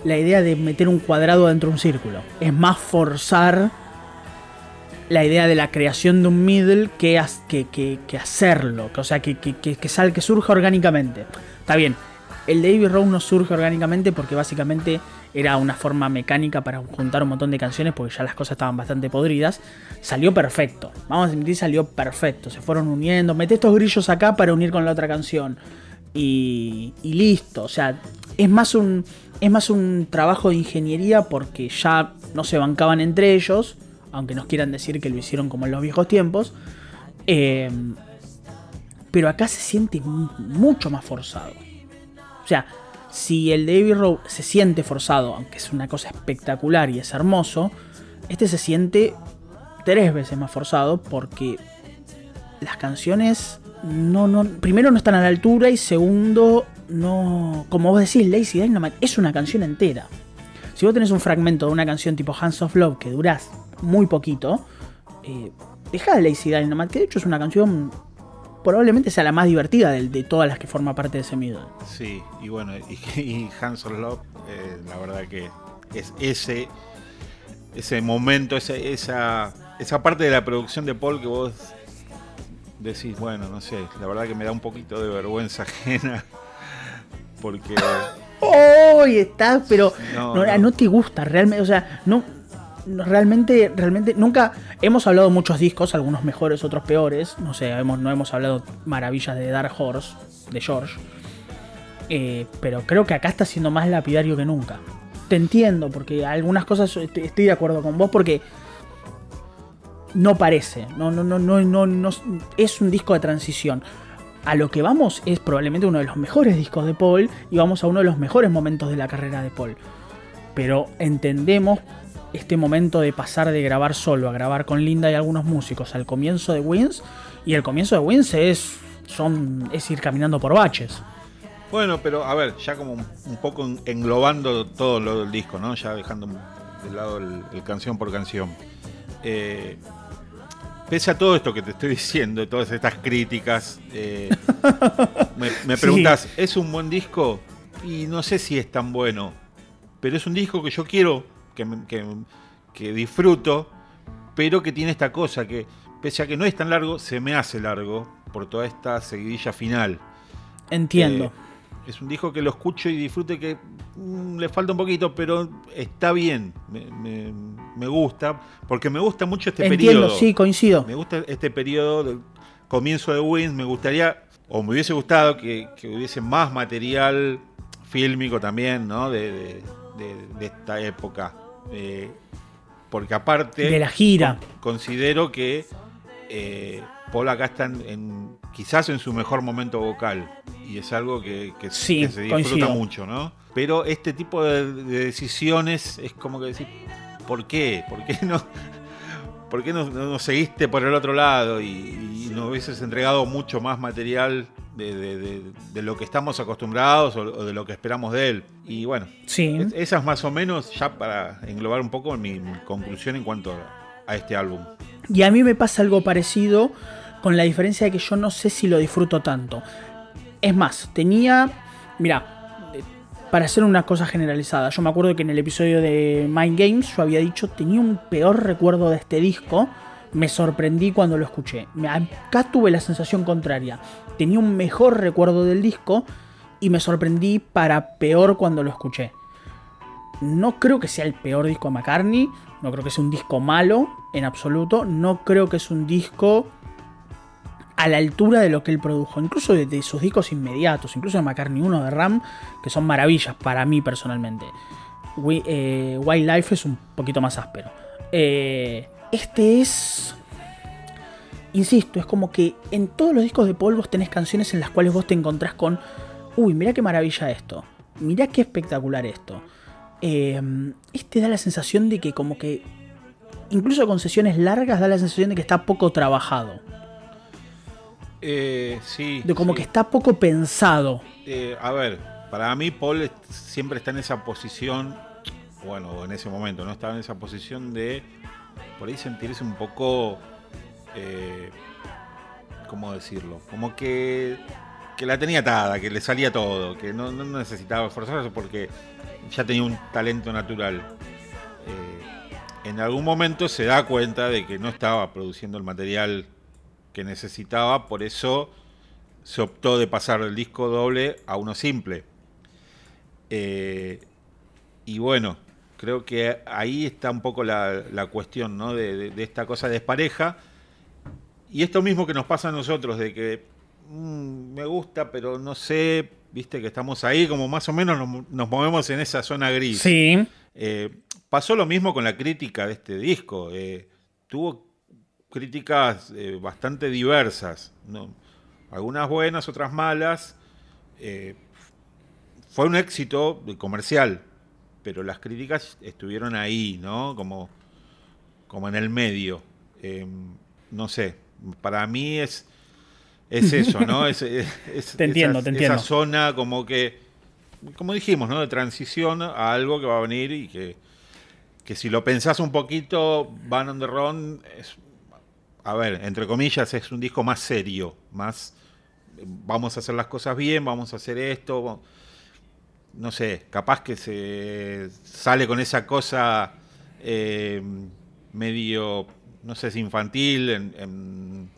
la idea de meter un cuadrado dentro de un círculo. Es más forzar la idea de la creación de un middle que, hacerlo. o sea, que, sal, que surja orgánicamente. Está bien, el David Rowe no surge orgánicamente porque básicamente era una forma mecánica para juntar un montón de canciones porque ya las cosas estaban bastante podridas. Salió perfecto. Vamos a admitir, salió perfecto. Se fueron uniendo. Mete estos grillos acá para unir con la otra canción. Y, listo. O sea, es más un. Es más un trabajo de ingeniería porque ya no se bancaban entre ellos. Aunque nos quieran decir que lo hicieron como en los viejos tiempos. Eh, pero acá se siente mucho más forzado. O sea, si el David Rowe se siente forzado, aunque es una cosa espectacular y es hermoso, este se siente tres veces más forzado porque las canciones no, no, primero no están a la altura y segundo, no, como vos decís, Lazy Dynamite es una canción entera. Si vos tenés un fragmento de una canción tipo Hands of Love que durás muy poquito, eh, deja Lazy Dynamite, que de hecho es una canción probablemente sea la más divertida de, todas las que forma parte de ese middle. Sí, y bueno, y, Hans Love, eh, la verdad que es ese, ese momento, esa, esa parte de la producción de Paul que vos decís, bueno, no sé, la verdad que me da un poquito de vergüenza ajena, porque... ¡Uy! está, pero no, no, te gusta realmente, o sea, no, realmente, realmente, nunca hemos hablado muchos discos, algunos mejores, otros peores. No sé, hemos, no hemos hablado maravillas de Dark Horse, de George. Eh, pero creo que acá está siendo más lapidario que nunca. Te entiendo, porque algunas cosas estoy, de acuerdo con vos, porque no parece, no, no, no, no, no, no, es un disco de transición. A lo que vamos es probablemente uno de los mejores discos de Paul y vamos a uno de los mejores momentos de la carrera de Paul. Pero entendemos este momento de pasar de grabar solo a grabar con Linda y algunos músicos al comienzo de Wins y el comienzo de Wins es son es ir caminando por baches. Bueno, pero a ver, ya como un poco englobando todo lo del disco, ¿no? Ya dejando de lado el, canción por canción. Eh, pese a todo esto que te estoy diciendo, todas estas críticas, eh, me, preguntas, ¿es un buen disco? Y no sé si es tan bueno, pero es un disco que yo quiero, que, que disfruto, pero que tiene esta cosa, que pese a que no es tan largo, se me hace largo por toda esta seguidilla final. Entiendo. Eh, es un disco que lo escucho y disfrute que le falta un poquito, pero está bien. Me, gusta, porque me gusta mucho este Entiendo, periodo. sí, coincido. Me gusta este periodo del comienzo de Wins. Me gustaría, o me hubiese gustado que, hubiese más material fílmico también, ¿no? De, esta época. Eh, porque aparte. De la gira. Considero que. Eh, Paul acá está en, quizás en su mejor momento vocal y es algo que, se disfruta mucho, ¿no? Pero este tipo de, decisiones es como que decir, ¿por qué? ¿Por qué no, por qué no, seguiste por el otro lado y, no hubieses entregado mucho más material de, lo que estamos acostumbrados o, de lo que esperamos de él? Y bueno, sí. es más o menos ya para englobar un poco mi conclusión en cuanto a este álbum. Y a mí me pasa algo parecido, con la diferencia de que yo no sé si lo disfruto tanto. Es más, tenía. Mira, para hacer una cosa generalizada, yo me acuerdo que en el episodio de Mind Games yo había dicho tenía un peor recuerdo de este disco. Me sorprendí cuando lo escuché. Acá tuve la sensación contraria. Tenía un mejor recuerdo del disco y me sorprendí para peor cuando lo escuché. No creo que sea el peor disco de McCartney, no creo que sea un disco malo en absoluto, no creo que es un disco a la altura de lo que él produjo, incluso de, sus discos inmediatos, incluso de McCartney 1 de Ram, que son maravillas para mí personalmente. Eh, Wildlife es un poquito más áspero. Eh, este es. Insisto, es como que en todos los discos de Paul tenés canciones en las cuales vos te encontrás con. Uy, mira qué maravilla esto. Mirá qué espectacular esto. Eh, este da la sensación de que como que incluso con sesiones largas da la sensación de que está poco trabajado. Eh, sí. De como que está poco pensado. Eh, a ver, para mí Paul siempre está en esa posición, bueno, en ese momento, ¿no? Estaba en esa posición de por ahí sentirse un poco, eh, ¿cómo decirlo? Como que, que la tenía atada, que le salía todo, que no, no necesitaba esforzarse porque ya tenía un talento natural. Eh, en algún momento se da cuenta de que no estaba produciendo el material que necesitaba, por eso se optó de pasar del disco doble a uno simple. Eh, y bueno, creo que ahí está un poco la, cuestión ¿no? de, esta cosa de despareja. Y esto mismo que nos pasa a nosotros, de que mm, me gusta, pero no sé, viste que estamos ahí, como más o menos nos, movemos en esa zona gris. Sí. Eh, pasó lo mismo con la crítica de este disco. Eh, tuvo críticas eh, bastante diversas, algunas buenas, otras malas. fue un éxito comercial, pero las críticas estuvieron ahí, ¿no? Como, como en el medio. no sé, para mí es es eso, ¿no? Es, te entiendo, te entiendo. Esa zona como que, como dijimos, ¿no? De transición a algo que va a venir y que, que si lo pensás un poquito, Van on the Run es, a ver, entre comillas, es un disco más serio, más vamos a hacer las cosas bien, vamos a hacer esto, no sé, capaz que se sale con esa cosa eh, medio, no sé si infantil, en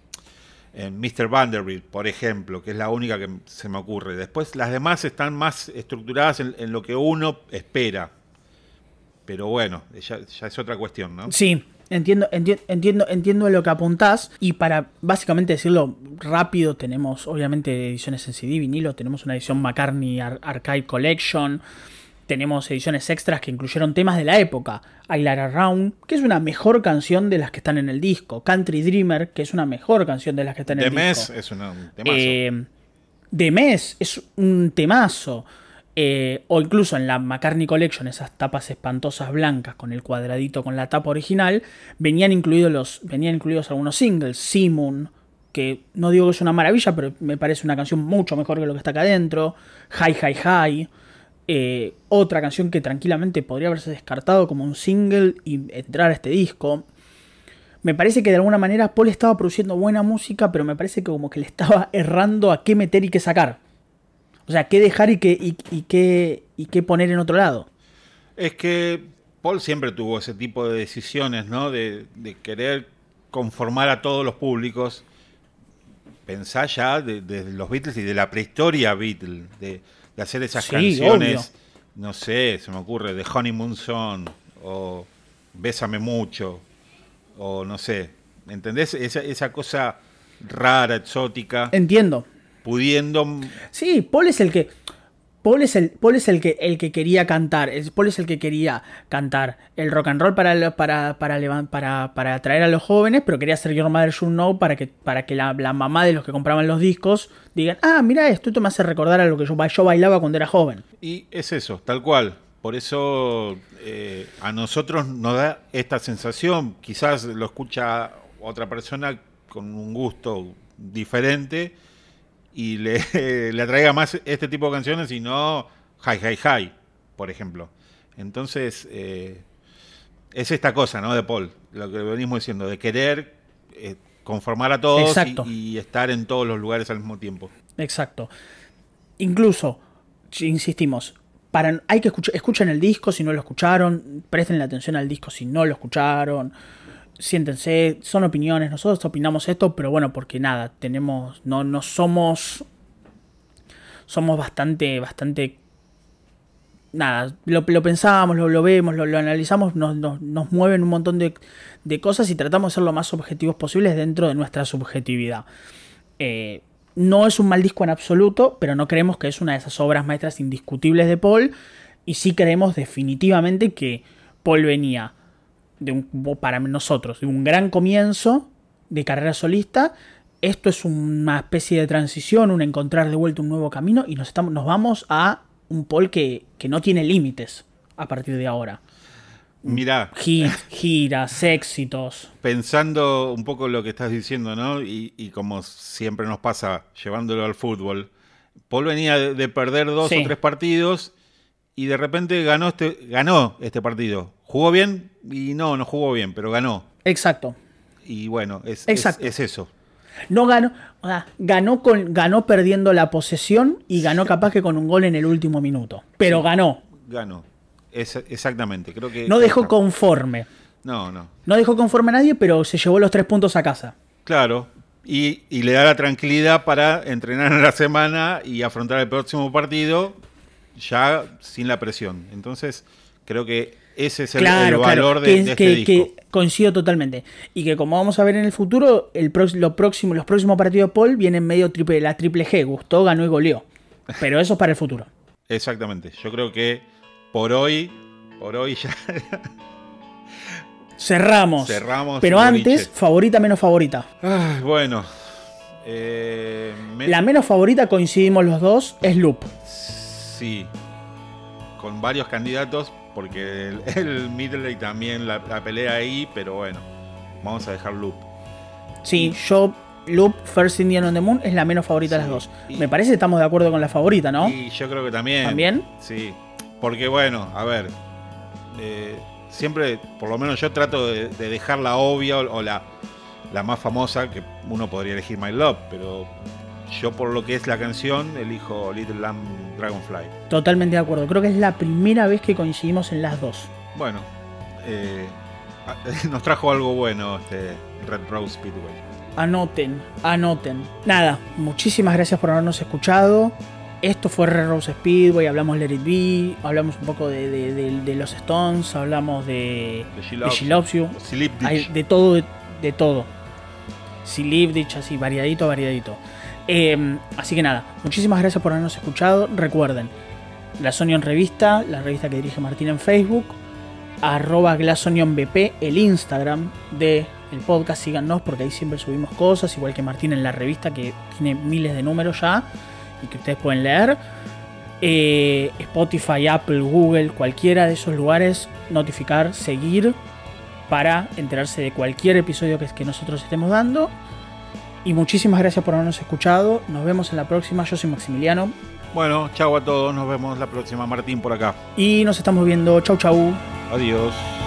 en Mr. Vanderbilt, por ejemplo, que es la única que se me ocurre. Después las demás están más estructuradas en, lo que uno espera. Pero bueno, ya, es otra cuestión, ¿no? Sí, entiendo, entiendo, entiendo, entiendo lo que apuntás. Y para básicamente decirlo rápido, tenemos obviamente ediciones en CD, vinilo, tenemos una edición McCartney Archive Collection. tenemos ediciones extras que incluyeron temas de la época. Light Around, que es una mejor canción de las que están en el disco. Country Dreamer, que es una mejor canción de las que están en The el Mess disco. es una- un temazo. Eh, The Mess es un temazo. Eh, o incluso en la McCartney Collection, esas tapas espantosas blancas con el cuadradito con la tapa original, venían incluidos, los, venían incluidos algunos singles. Simon, que no digo que es una maravilla, pero me parece una canción mucho mejor que lo que está acá adentro. Hi, hi, hi. Eh, otra canción que tranquilamente podría haberse descartado como un single y entrar a este disco. Me parece que de alguna manera Paul estaba produciendo buena música, pero me parece que como que le estaba errando a qué meter y qué sacar. O sea, qué dejar y qué, y, y qué, y qué poner en otro lado. Es que Paul siempre tuvo ese tipo de decisiones, ¿no? De, de querer conformar a todos los públicos. Pensá ya de, de los Beatles y de la prehistoria Beatles, de, de hacer esas Sí, canciones, obvio. no sé, se me ocurre, de Honeymoon Song, o Bésame Mucho, o no sé, ¿entendés? Esa, esa cosa rara, exótica, Entiendo. Pudiendo... Sí, Paul es el que. Paul es el, Paul es el que el que quería cantar. Paul es el que quería cantar el rock and roll para, para, para, para, para atraer a los jóvenes, pero quería hacer Your Mother Should Know para que, para que la, la mamá de los que compraban los discos digan, ah, mira esto, esto me hace recordar a lo que yo, yo bailaba cuando era joven. Y es eso, tal cual. Por eso eh, a nosotros nos da esta sensación. Quizás lo escucha otra persona con un gusto diferente y le, le atraiga más este tipo de canciones y no Hi Hi Hi, por ejemplo. Entonces, eh, es esta cosa, ¿no? De Paul, lo que venimos diciendo, de querer eh, conformar a todos Exacto. y, y estar en todos los lugares al mismo tiempo. Exacto. Incluso, si insistimos, para, hay que escuchar, escuchen el disco si no lo escucharon, presten la atención al disco si no lo escucharon, siéntense, son opiniones, nosotros opinamos esto, pero bueno, porque nada, tenemos, no, no somos, somos bastante, bastante, nada, lo, lo pensamos, lo, lo vemos, lo, lo analizamos, nos, nos, nos mueven un montón de, de cosas y tratamos de ser lo más objetivos posibles dentro de nuestra subjetividad. Eh, no es un mal disco en absoluto, pero no creemos que es una de esas obras maestras indiscutibles de Paul. Y sí creemos definitivamente que Paul venía de un, para nosotros de un gran comienzo de carrera solista. Esto es una especie de transición, un encontrar de vuelta un nuevo camino y nos, estamos, nos vamos a un Paul que, que no tiene límites a partir de ahora. Mirá, giras, éxitos. pensando un poco lo que estás diciendo, ¿no? Y, y como siempre nos pasa llevándolo al fútbol, Paul venía de, de perder dos Sí. o tres partidos y de repente ganó este, ganó este partido. ¿Jugó bien? Y no, no jugó bien, pero ganó. Exacto. Y bueno, es, Exacto. es eso. No ganó, ganó con, ganó perdiendo la posesión y ganó capaz que con un gol en el último minuto. Pero ganó. Ganó. Es, exactamente, creo que... No dejó conforme. No, no. No dejó conforme a nadie, pero se llevó los tres puntos a casa. Claro. Y, y le da la tranquilidad para entrenar en la semana y afrontar el próximo partido ya sin la presión. Entonces, creo que ese es el, valor claro. de, que, de este que- disco. coincido totalmente. Y que como vamos a ver en el futuro, el lo próximo, los próximos partidos de Paul vienen medio triple, la triple G. Gustó, ganó y goleó. Pero eso es para el futuro. Exactamente. Yo creo que por hoy, por hoy ya Cerramos. cerramos. Pero antes, favorita, menos favorita. Ay, bueno. Eh, me- La menos favorita, coincidimos los dos, es Loop. Sí. Con varios candidatos, porque el, el Midley también la, la pelea ahí, pero bueno, vamos a dejar Loop. Sí, yo, Loop, First Indian on the Moon es la menos favorita de Sí, las dos. y- Me parece que estamos de acuerdo con la favorita, ¿no? Y yo creo que también. ¿También? Sí. Porque bueno, a ver. eh, siempre, por lo menos yo trato de, de dejar la obvia o, o la, la más famosa, que uno podría elegir My Love, pero yo por lo que es la canción, elijo Little Lamb Dragonfly. Totalmente de acuerdo. Creo que es la primera vez que coincidimos en las dos. Bueno, eh, nos trajo algo bueno este Red Rose Speedway. Anoten, anoten. Nada, muchísimas gracias por habernos escuchado. Esto fue Red Rose Speedway, hablamos Let It Be, hablamos un poco de, de- de- de los Stones, hablamos de, De de todo, de, todo. Si Livditch, así, variadito, variadito. Eh, así que nada, muchísimas gracias por habernos escuchado. Recuerden, Glassonion Revista, la revista que dirige Martín en Facebook, arroba BP, el Instagram de podcast, síganos porque ahí siempre subimos cosas, igual que Martín en la revista que tiene miles de números ya y que ustedes pueden leer. Eh, Spotify, Apple, Google, cualquiera de esos lugares, notificar, seguir para enterarse de cualquier episodio que, que nosotros estemos dando. Y muchísimas gracias por habernos escuchado. Nos vemos en la próxima. Yo soy Maximiliano. Bueno, chau a todos. Nos vemos la próxima. Martín por acá. Y nos estamos viendo. Chau, chau. Adiós.